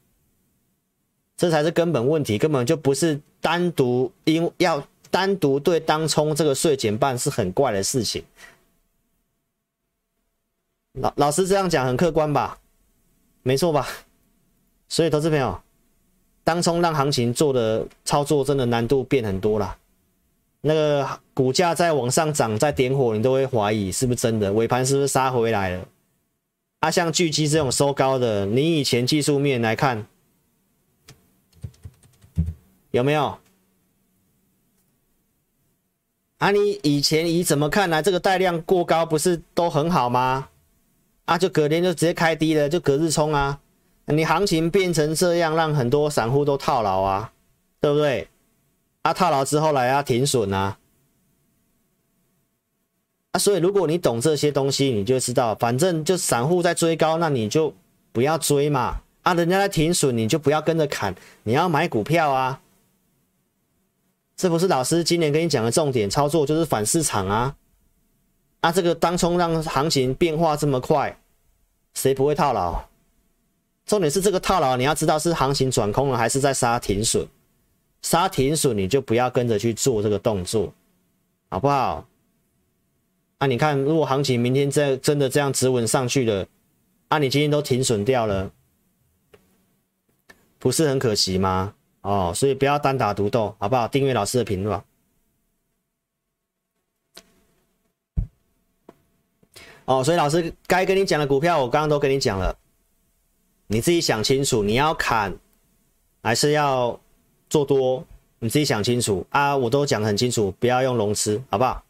A: 这才是根本问题，根本就不是单独因要单独对当冲这个税减半是很怪的事情。老老师这样讲很客观吧？没错吧？所以投资朋友。当冲让行情做的操作真的难度变很多了，那个股价在往上涨，在点火，你都会怀疑是不是真的，尾盘是不是杀回来了？啊，像巨基这种收高的，你以前技术面来看有没有？啊，你以前以怎么看来这个带量过高不是都很好吗？啊，就隔天就直接开低了，就隔日冲啊。你行情变成这样，让很多散户都套牢啊，对不对？啊，套牢之后来啊，停损啊，啊，所以如果你懂这些东西，你就知道，反正就散户在追高，那你就不要追嘛。啊，人家在停损，你就不要跟着砍，你要买股票啊。这不是老师今年跟你讲的重点操作，就是反市场啊。啊，这个当冲让行情变化这么快，谁不会套牢？重点是这个套牢，你要知道是行情转空了，还是在杀停损。杀停损，你就不要跟着去做这个动作，好不好？啊，你看，如果行情明天这真的这样止稳上去了，啊，你今天都停损掉了，不是很可惜吗？哦，所以不要单打独斗，好不好？订阅老师的频道。哦，所以老师该跟你讲的股票，我刚刚都跟你讲了。你自己想清楚，你要砍还是要做多？你自己想清楚啊！我都讲得很清楚，不要用融资，好不好？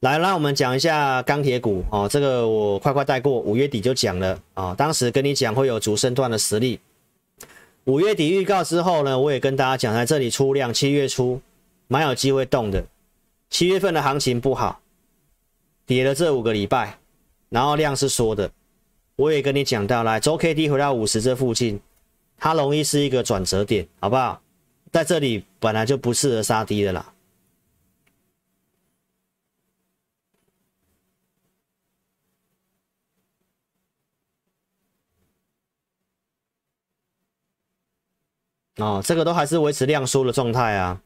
A: 来，让我们讲一下钢铁股哦。这个我快快带过，五月底就讲了啊、哦。当时跟你讲会有主升段的实力。五月底预告之后呢，我也跟大家讲，在这里出量，七月初蛮有机会动的。七月份的行情不好，跌了这五个礼拜，然后量是缩的。我也跟你讲到，来周 K D 回到五十这附近，它容易是一个转折点，好不好？在这里本来就不适合杀低的啦。哦，这个都还是维持量缩的状态啊。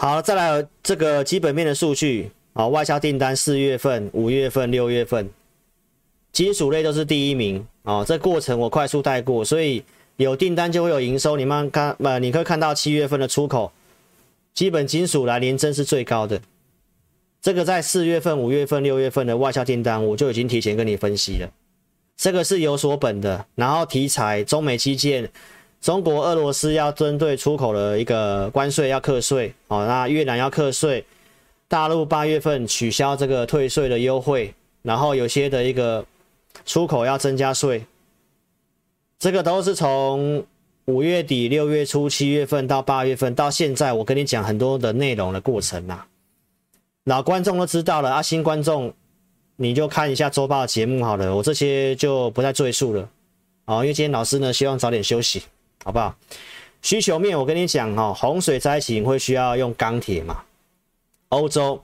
A: 好，再来这个基本面的数据啊，外销订单四月份、五月份、六月份。金属类都是第一名啊，这过程我快速带过，所以有订单就会有营收。你们看，呃，你可以看到七月份的出口，基本金属来年增是最高的。这个在四月份、五月份、六月份的外销订单，我就已经提前跟你分析了。这个是有所本的，然后题材中美基建，中国、俄罗斯要针对出口的一个关税要课税哦，那越南要课税，大陆八月份取消这个退税的优惠，然后有些的一个。出口要增加税，这个都是从五月底、六月初、七月份到八月份到现在，我跟你讲很多的内容的过程呐、啊。老观众都知道了啊，新观众你就看一下周报节目好了，我这些就不再赘述了。哦，因为今天老师呢希望早点休息，好不好？需求面我跟你讲哦，洪水灾情会需要用钢铁嘛，欧洲、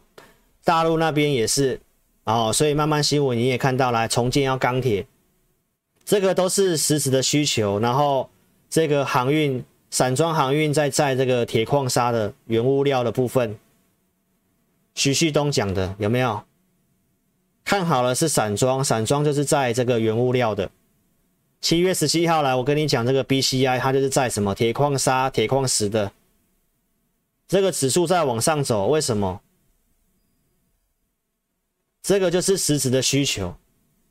A: 大陆那边也是。哦，所以慢慢新闻你也看到了，重建要钢铁，这个都是实质的需求。然后这个航运、散装航运在在这个铁矿砂的原物料的部分，徐旭东讲的有没有？看好了是散装，散装就是在这个原物料的。七月十七号来，我跟你讲这个 BCI，它就是在什么铁矿砂、铁矿石的这个指数在往上走，为什么？这个就是实质的需求，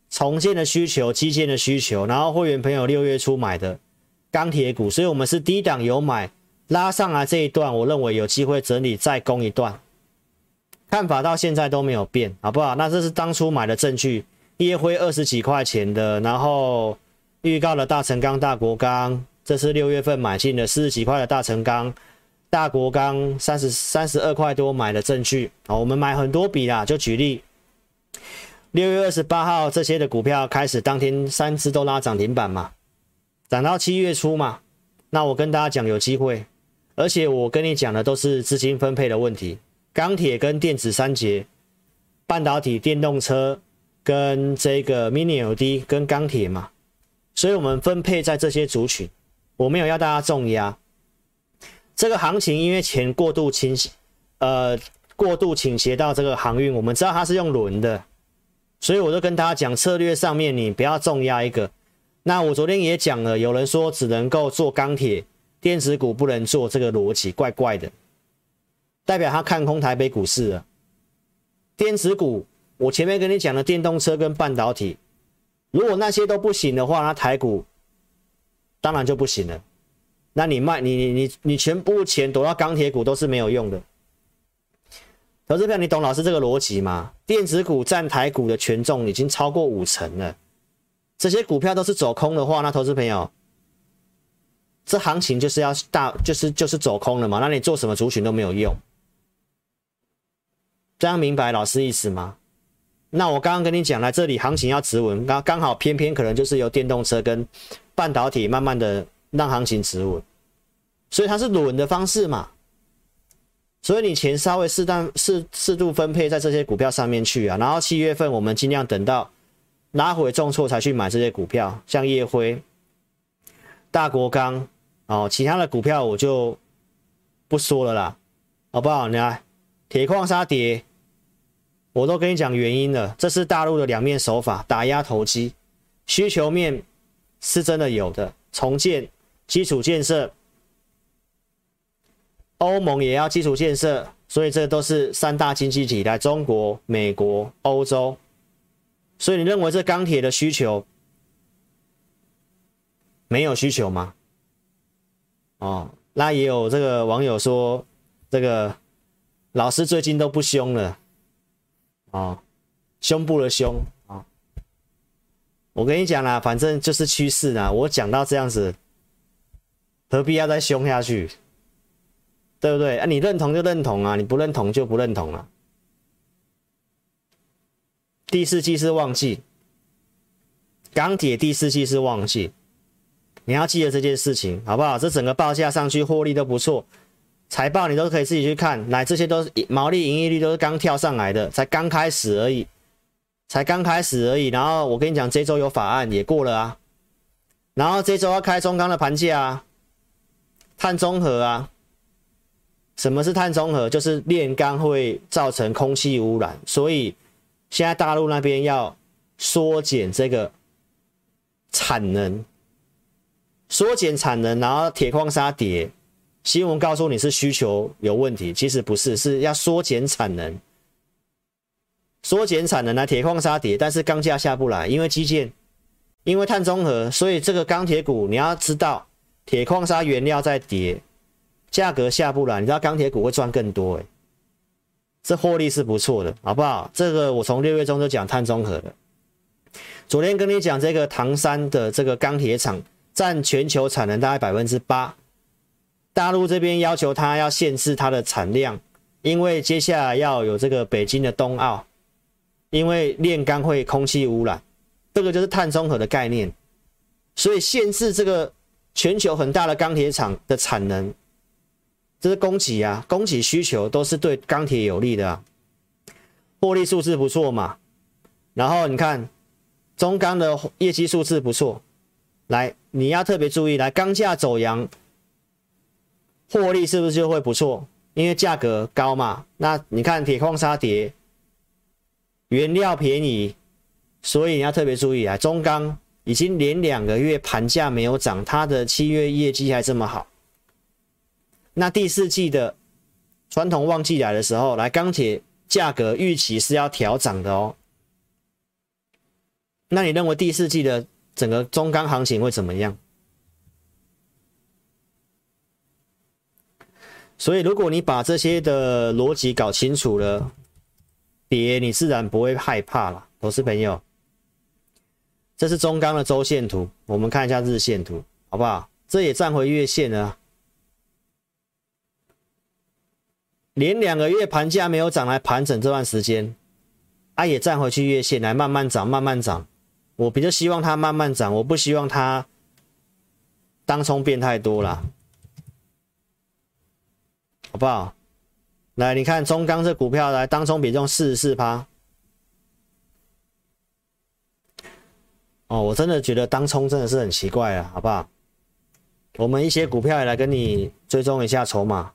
A: 重建的需求、基建的需求，然后会员朋友六月初买的钢铁股，所以我们是低档有买，拉上来这一段，我认为有机会整理再攻一段，看法到现在都没有变，好不好？那这是当初买的证据，烨辉二十几块钱的，然后预告的大成钢、大国钢，这是六月份买进的四十几块的大成钢、大国钢三十三十二块多买的证据，好，我们买很多笔啦，就举例。六月二十八号，这些的股票开始当天三只都拉涨停板嘛，涨到七月初嘛。那我跟大家讲有机会，而且我跟你讲的都是资金分配的问题，钢铁跟电子三节，半导体、电动车跟这个 Mini LED 跟钢铁嘛，所以我们分配在这些族群，我没有要大家重压。这个行情因为钱过度倾斜，呃，过度倾斜到这个航运，我们知道它是用轮的。所以我就跟大家讲，策略上面你不要重压一个。那我昨天也讲了，有人说只能够做钢铁电子股，不能做这个逻辑，怪怪的，代表他看空台北股市了。电子股，我前面跟你讲的电动车跟半导体，如果那些都不行的话，那台股当然就不行了。那你卖你你你你全部钱躲到钢铁股都是没有用的。投资票，你懂老师这个逻辑吗？电子股占台股的权重已经超过五成了，这些股票都是走空的话，那投资朋友，这行情就是要大，就是就是走空了嘛？那你做什么族群都没有用，这样明白老师意思吗？那我刚刚跟你讲了，这里行情要止稳，刚刚好偏偏可能就是由电动车跟半导体慢慢的让行情止稳，所以它是轮的方式嘛。所以你钱稍微适当适适度分配在这些股票上面去啊，然后七月份我们尽量等到拉回重挫才去买这些股票，像夜辉、大国钢哦，其他的股票我就不说了啦，好不好？你来，铁矿砂跌，我都跟你讲原因了，这是大陆的两面手法，打压投机，需求面是真的有的，重建基础建设。欧盟也要基础建设，所以这都是三大经济体来中国、美国、欧洲。所以你认为这钢铁的需求没有需求吗？哦，那也有这个网友说，这个老师最近都不凶了，哦，胸部的胸啊、我跟你讲啦，反正就是趋势啦。我讲到这样子，何必要再凶下去？对不对啊？你认同就认同啊，你不认同就不认同啊。第四季是旺季，钢铁第四季是旺季，你要记得这件事情，好不好？这整个报价上去，获利都不错，财报你都可以自己去看，来这些都是毛利、盈利率都是刚跳上来的，才刚开始而已，才刚开始而已。然后我跟你讲，这周有法案也过了啊，然后这周要开中钢的盘价啊，碳中和啊。什么是碳中和？就是炼钢会造成空气污染，所以现在大陆那边要缩减这个产能，缩减产能，然后铁矿砂跌。新闻告诉你是需求有问题，其实不是，是要缩减产能，缩减产能呢，铁矿砂跌，但是钢价下不来，因为基建，因为碳中和，所以这个钢铁股你要知道，铁矿砂原料在跌。价格下不来，你知道钢铁股会赚更多诶，这获利是不错的，好不好？这个我从六月中就讲碳中和了。昨天跟你讲这个唐山的这个钢铁厂占全球产能大概百分之八，大陆这边要求它要限制它的产量，因为接下来要有这个北京的冬奥，因为炼钢会空气污染，这个就是碳中和的概念，所以限制这个全球很大的钢铁厂的产能。这是供给啊，供给需求都是对钢铁有利的啊，获利数字不错嘛。然后你看中钢的业绩数字不错，来你要特别注意，来钢价走阳，获利是不是就会不错？因为价格高嘛。那你看铁矿砂跌，原料便宜，所以你要特别注意啊。中钢已经连两个月盘价没有涨，它的七月业绩还这么好。那第四季的传统旺季来的时候，来钢铁价格预期是要调涨的哦。那你认为第四季的整个中钢行情会怎么样？所以，如果你把这些的逻辑搞清楚了，跌你自然不会害怕了，投资朋友。这是中钢的周线图，我们看一下日线图，好不好？这也站回月线了，连两个月盘价没有涨来盘整这段时间，啊，也站回去月线来慢慢涨，慢慢涨。我比较希望它慢慢涨，我不希望它当冲变太多了，好不好？来，你看中钢这股票来当冲比重四十四趴。哦，我真的觉得当冲真的是很奇怪啊，好不好？我们一些股票也来跟你追踪一下筹码。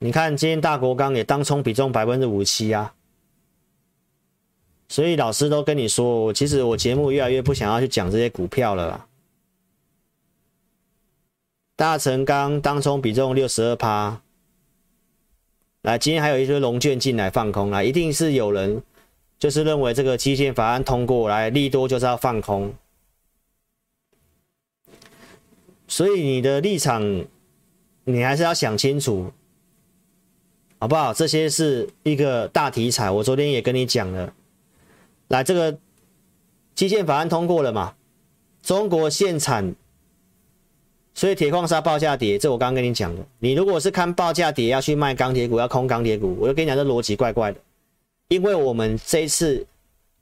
A: 你看今天大国钢也当冲比重百分之五十七啊，所以老师都跟你说，其实我节目越来越不想要去讲这些股票了啦。大成钢当冲比重六十二趴，来，今天还有一堆融券进来放空啦，一定是有人。就是认为这个基建法案通过来，利多就是要放空，所以你的立场，你还是要想清楚，好不好？这些是一个大题材，我昨天也跟你讲了。来，这个基建法案通过了嘛？中国限产，所以铁矿砂报价跌，这我刚刚跟你讲的。你如果是看报价跌要去卖钢铁股，要空钢铁股，我就跟你讲，这逻辑怪怪的。因为我们这一次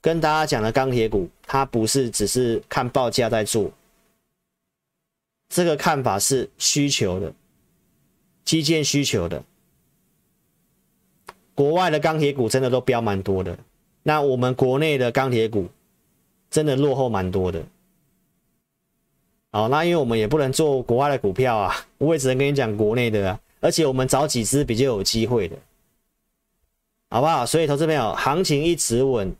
A: 跟大家讲的钢铁股，它不是只是看报价在做，这个看法是需求的，基建需求的。国外的钢铁股真的都飙蛮多的，那我们国内的钢铁股真的落后蛮多的。好，那因为我们也不能做国外的股票啊，我也只能跟你讲国内的啊，而且我们找几只比较有机会的。好不好？所以，投资朋友，行情一直稳，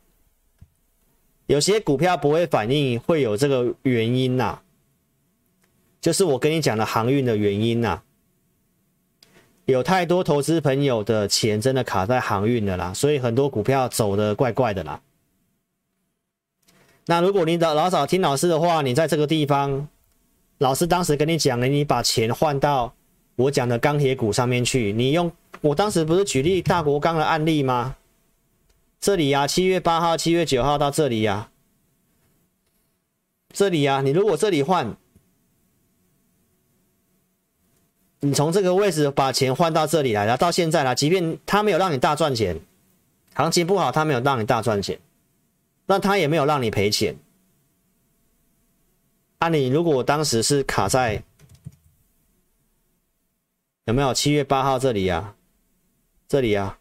A: 有些股票不会反应，会有这个原因呐、就是我跟你讲的航运的原因呐、有太多投资朋友的钱真的卡在航运的啦，所以很多股票走得怪怪的啦。那如果你老老早听老师的话，你在这个地方，老师当时跟你讲了，你把钱换到我讲的钢铁股上面去，你用。我当时不是举例大国钢的案例吗？这里呀、七月八号、七月九号到这里呀、啊，这里呀、你如果这里换，你从这个位置把钱换到这里来了，到现在了，即便他没有让你大赚钱，行情不好，他没有让你大赚钱，那他也没有让你赔钱。啊，你如果当时是卡在有没有七月八号这里呀、啊？这里啊，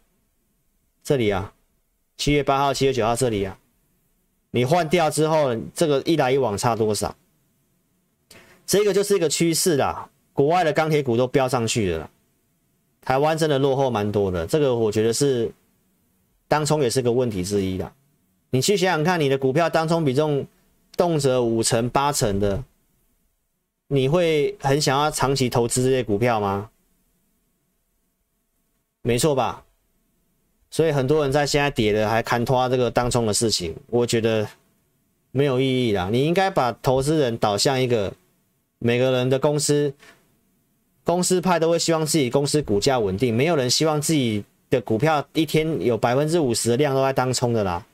A: 这里啊，七月八号、七月九号这里啊，你换掉之后，这个一来一往差多少？这个就是一个趋势啦。国外的钢铁股都飙上去了，台湾真的落后蛮多的。这个我觉得是当冲也是个问题之一啦。你去想想看，你的股票当冲比重动辄五成、八成的，你会很想要长期投资这些股票吗？没错吧？所以很多人在现在跌了还看拖这个当冲的事情，我觉得没有意义啦。你应该把投资人导向一个每个人的公司，公司派都会希望自己公司股价稳定，没有人希望自己的股票一天有百分之五十的量都在当冲的啦，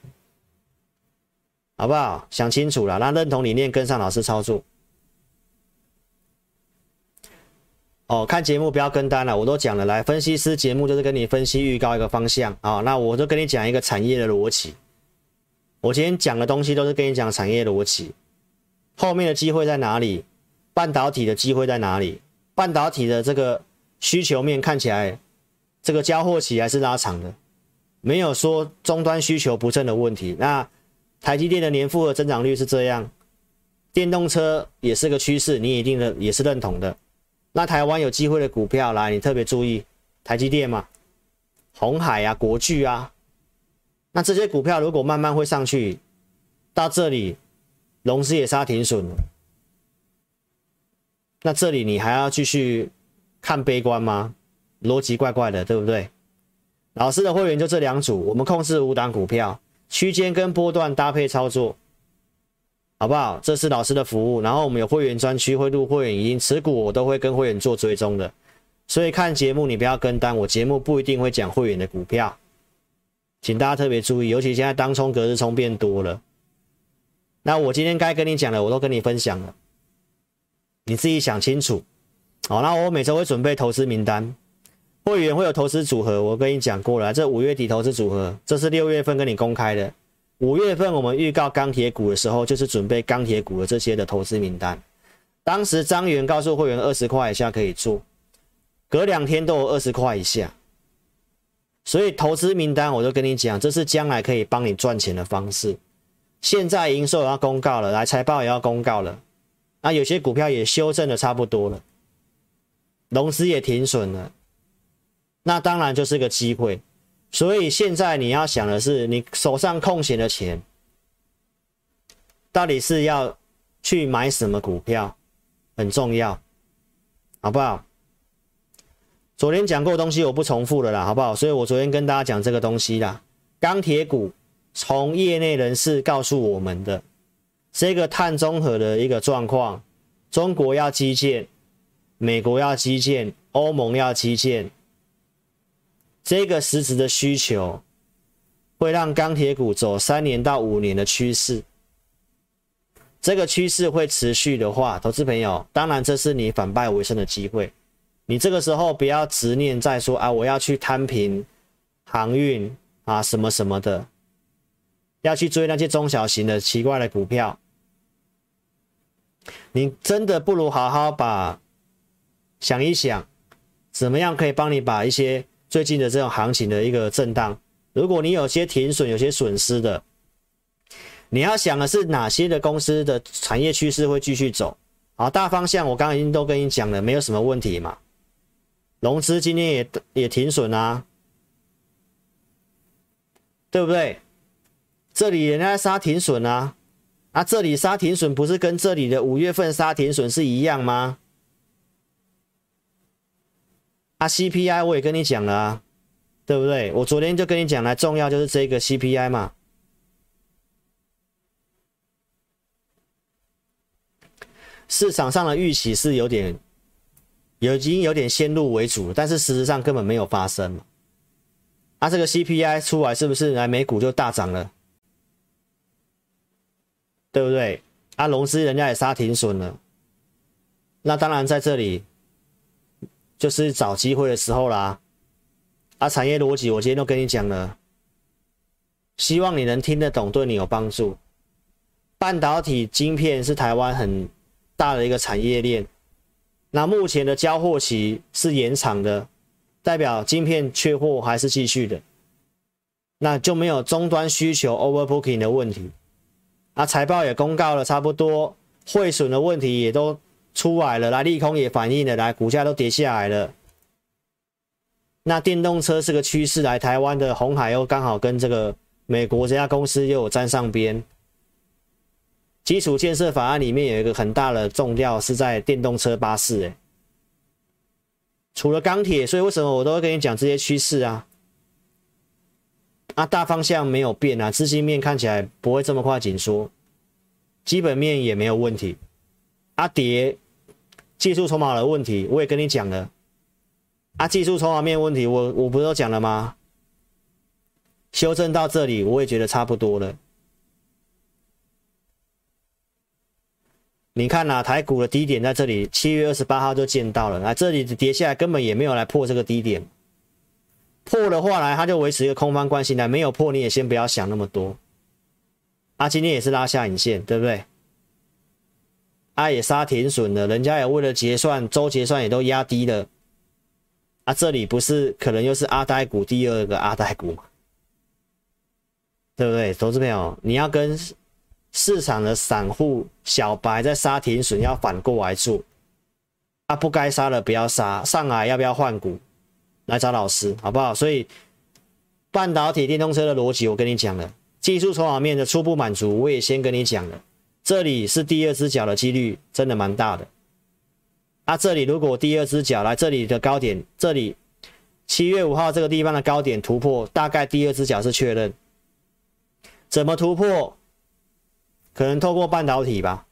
A: 好不好？想清楚了，那认同理念，跟上老师操作。哦，看节目不要跟单了，我都讲了。来，分析师节目就是跟你分析预告一个方向啊、哦。那我就跟你讲一个产业的逻辑。我今天讲的东西都是跟你讲产业逻辑，后面的机会在哪里？半导体的机会在哪里？半导体的这个需求面看起来，这个交货期还是拉长的，没有说终端需求不振的问题。那台积电的年复合增长率是这样，电动车也是个趋势，你一定的也是认同的。那台湾有机会的股票来，你特别注意台积电嘛，红海啊，国巨啊，那这些股票如果慢慢会上去，到这里，融资也杀停损。那这里你还要继续看悲观吗？逻辑怪怪的，对不对？老师的会员就这两组，我们控制五档股票，区间跟波段搭配操作，好不好？这是老师的服务。然后我们有会员专区，会录会员语音，持股我都会跟会员做追踪的。所以看节目你不要跟单，我节目不一定会讲会员的股票，请大家特别注意，尤其现在当冲、隔日冲变多了。那我今天该跟你讲的，我都跟你分享了。你自己想清楚，好，那我每周会准备投资名单，会员会有投资组合，我跟你讲过了，这五月底投资组合，这是六月份跟你公开的。五月份我们预告钢铁股的时候，就是准备钢铁股的这些的投资名单。当时张元告诉会员二十块以下可以做，隔两天都有二十块以下，所以投资名单我就跟你讲，这是将来可以帮你赚钱的方式。现在营收也要公告了，来财报也要公告了。那有些股票也修正的差不多了，融资也停损了，那当然就是个机会。所以现在你要想的是，你手上空闲的钱，到底是要去买什么股票，很重要，好不好？昨天讲过东西我不重复了啦，好不好？所以我昨天跟大家讲这个东西啦，钢铁股从业内人士告诉我们的。这个碳中和的一个状况，中国要基建，美国要基建，欧盟要基建，这个实质的需求会让钢铁股走三年到五年的趋势。这个趋势会持续的话，投资朋友，当然这是你反败为胜的机会。你这个时候不要执念在说啊，我要去摊平航运啊什么什么的，要去追那些中小型的奇怪的股票。你真的不如好好把想一想，怎么样可以帮你把一些最近的这种行情的一个震荡，如果你有些停损、有些损失的，你要想的是哪些的公司的产业趋势会继续走。好，大方向我刚刚已经都跟你讲了，没有什么问题嘛。融资今天也也停损啊，对不对？这里人家杀停损啊。啊，这里杀停损不是跟这里的五月份杀停损是一样吗？啊，CPI 我也跟你讲了啊，对不对？我昨天就跟你讲了，重要就是这个 CPI 嘛。市场上的预期是有点，有已经有点先入为主，但是事实上根本没有发生嘛。啊，这个 CPI 出来是不是来美股就大涨了？对不对？啊，融资人家也杀停损了，那当然在这里就是找机会的时候啦。啊，产业逻辑我今天都跟你讲了，希望你能听得懂，对你有帮助。半导体晶片是台湾很大的一个产业链，那目前的交货期是延长的，代表晶片缺货还是继续的，那就没有终端需求 overbooking 的问题。啊，财报也公告了，差不多汇损的问题也都出来了，来利空也反映了，来股价都跌下来了。那电动车是个趋势，来台湾的鸿海又刚好跟这个美国这家公司又有沾上边。基础建设法案里面有一个很大的重调是在电动车巴士，诶，除了钢铁，所以为什么我都会跟你讲这些趋势啊？啊，大方向没有变啊，资金面看起来不会这么快紧缩，基本面也没有问题。啊，跌，技术筹码的问题，我也跟你讲了。啊，技术筹码面问题，我我不是都讲了吗？修正到这里，我也觉得差不多了。你看呐、台股的低点在这里，七月二十八号就见到了，啊，这里跌下来根本也没有来破这个低点。破的话来，它就维持一个空方关系来；没有破，你也先不要想那么多。啊，今天也是拉下影线，对不对？啊，也杀停损了，人家也为了结算，周结算也都压低了。啊，这里不是可能又是阿呆股第二个阿呆股吗？对不对？投资朋友，你要跟市场的散户小白在杀停损，要反过来做。啊，不该杀的不要杀，上来要不要换股？来找老师好不好？所以半导体电动车的逻辑我跟你讲了，技术筹码面的初步满足，我也先跟你讲了，这里是第二只脚的几率真的蛮大的。啊，这里如果第二只脚来这里的高点，这里七月五号这个地方的高点突破，大概第二只脚是确认。怎么突破？可能透过半导体吧，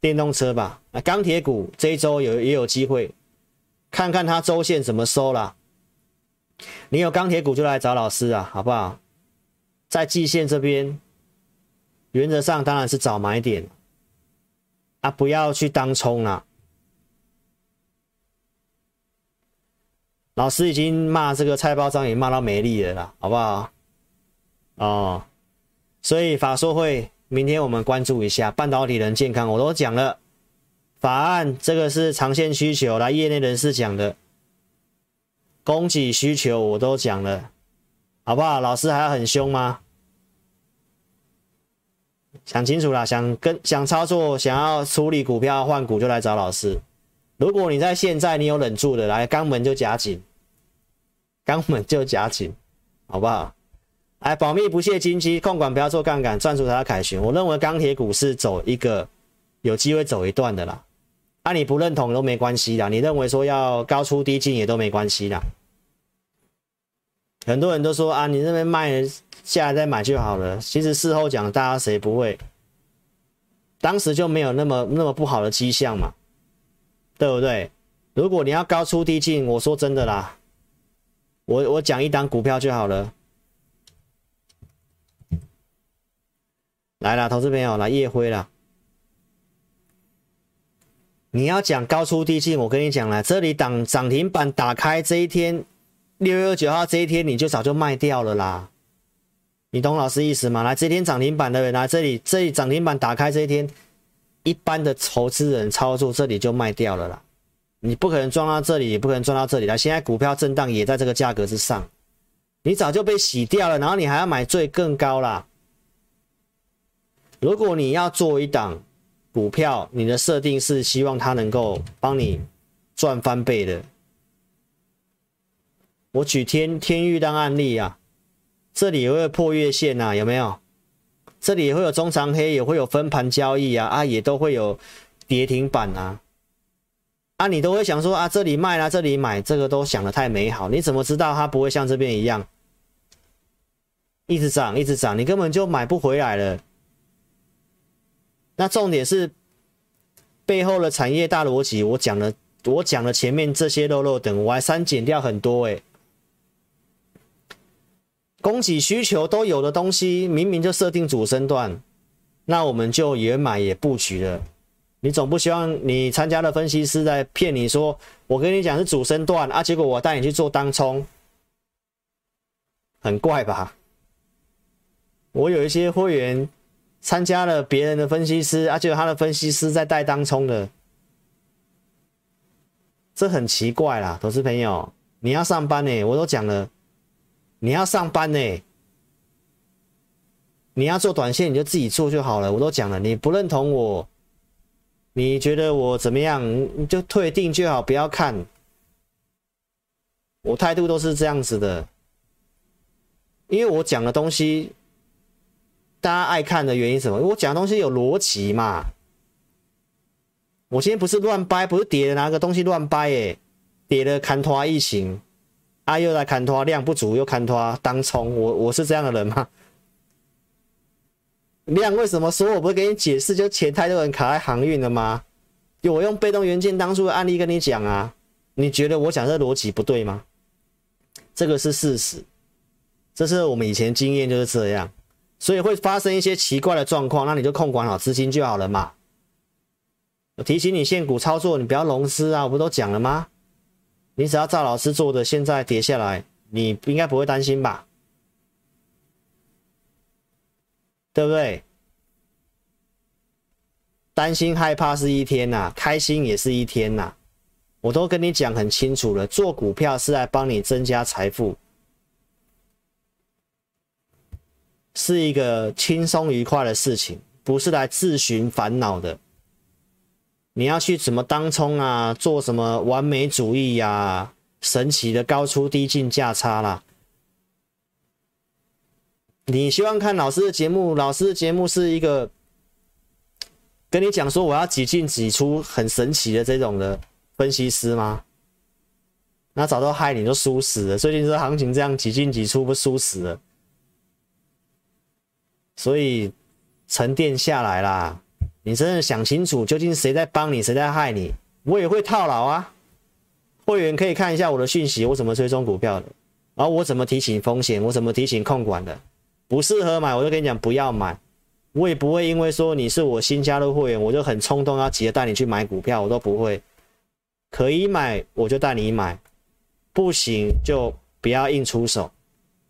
A: 电动车吧。啊，钢铁股这一周有也有机会，看看它周线怎么收啦。你有钢铁股就来找老师啊，好不好？在季线这边，原则上当然是找买点啊，不要去当冲啦。老师已经骂这个菜包章也骂到没力了啦，好不好？哦，所以法说会明天我们关注一下半导体人健康，我都讲了，法案这个是长线需求，来业内人士讲的，供给需求我都讲了。好不好？老师还很凶吗？想清楚了，想跟想操作，想要处理股票换股就来找老师。如果你在现在你有忍住的，来肛门就夹紧，肛门就夹紧，好不好？来保密不泄金鸡，控管不要做杠杆，赚出他的凯旋。我认为钢铁股是走一个有机会走一段的啦。啊，你不认同都没关系啦，你认为说要高出低进也都没关系啦。很多人都说啊，你这边卖下来再买就好了。其实事后讲，大家谁不会？当时就没有那么那么不好的迹象嘛，对不对？如果你要高出低进，我说真的啦，我我讲一档股票就好了。来啦，投资朋友来夜辉啦。你要讲高出低进，我跟你讲了，这里涨涨停板打开这一天。六月九号这一天你就早就卖掉了啦，你懂老师意思吗？来，这天涨停板的人来这里，这里涨停板打开这一天，一般的投资人操作这里就卖掉了啦。你不可能赚到这里，也不可能赚到这里来。现在股票震荡也在这个价格之上，你早就被洗掉了，然后你还要买最更高啦。如果你要做一档股票，你的设定是希望它能够帮你赚翻倍的。我举天天钰当案例啊，这里也会破月线啊，有没有？这里也会有中长黑，也会有分盘交易啊，啊，也都会有跌停板啊，啊，你都会想说啊，这里卖啦，这里买，这个都想得太美好，你怎么知道它不会像这边一样，一直涨，一直涨，你根本就买不回来了。那重点是背后的产业大逻辑，我讲了，我讲了前面这些肉肉等，我还删减掉很多诶、供给需求都有的东西，明明就设定主升段，那我们就也买也布局了。你总不希望你参加的分析师在骗你说，我跟你讲是主升段啊，结果我带你去做当冲，很怪吧？我有一些会员参加了别人的分析师，啊，且他的分析师在带当冲的，这很奇怪啦，投资朋友，你要上班呢，我都讲了。你要上班呢，你要做短线，你就自己做就好了。我都讲了，你不认同我，你觉得我怎么样，你就退订就好，不要看。我态度都是这样子的，因为我讲的东西，大家爱看的原因什么？我讲的东西有逻辑嘛。我今天不是乱掰，不是叠的拿个东西乱掰，诶，叠的看拖一行。啊，又来看它量不足，又看它当冲，我我是这样的人吗？量为什么说？我不是给你解释，就钱太多人卡在航运了吗？有我用被动元件当初的案例跟你讲啊，你觉得我讲这逻辑不对吗？这个是事实，这是我们以前经验就是这样，所以会发生一些奇怪的状况，那你就控管好资金就好了嘛。我提醒你现股操作，你不要融资啊，我不都讲了吗？你只要照老师做的，现在跌下来，你应该不会担心吧？对不对？担心害怕是一天呐，开心也是一天呐。我都跟你讲很清楚了，做股票是来帮你增加财富，是一个轻松愉快的事情，不是来自寻烦恼的。你要去怎么当冲啊？做什么完美主义呀、神奇的高出低进价差啦！你希望看老师的节目，老师的节目是一个跟你讲说我要几进几出很神奇的这种的分析师吗？那早都害你都输死了。最近这行情这样几进几出，不输死了？所以沉淀下来啦，你真的想清楚，究竟谁在帮你，谁在害你？我也会套牢啊。会员可以看一下我的讯息，我怎么追踪股票的，然后我怎么提醒风险，我怎么提醒控管的。不适合买，我就跟你讲不要买。我也不会因为说你是我新加入会员，我就很冲动要急着带你去买股票，我都不会。可以买我就带你买，不行就不要硬出手。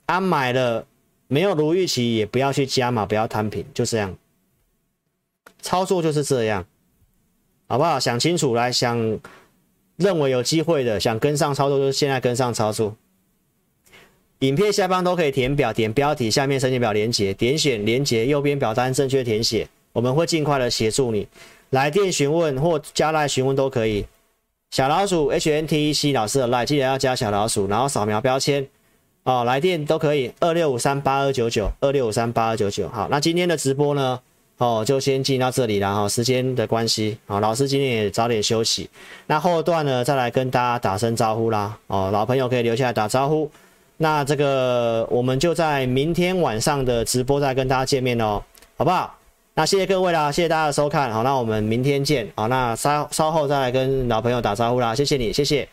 A: 啊，买了没有如预期，也不要去加码，不要摊平，就这样。操作就是这样，好不好？想清楚来，想认为有机会的，想跟上操作，就是现在跟上操作。影片下方都可以填表，点标题，下面申请表连接，点选连接，右边表单正确填写，我们会尽快的协助你。来电询问或加赖询问都可以。小老鼠 HNTEC 老师的赖，记得要加小老鼠，然后扫描标签哦。来电都可以，二六五三八二九九，二六五三八二九九。好，那今天的直播呢？哦，就先进到这里了哈，时间的关系，好，老师今天也早点休息。那后段呢，再来跟大家打声招呼啦。哦，老朋友可以留下来打招呼。那这个我们就在明天晚上的直播再跟大家见面哦，好不好？那谢谢各位啦，谢谢大家的收看，好，那我们明天见，好，那稍稍后再来跟老朋友打招呼啦，谢谢你，谢谢。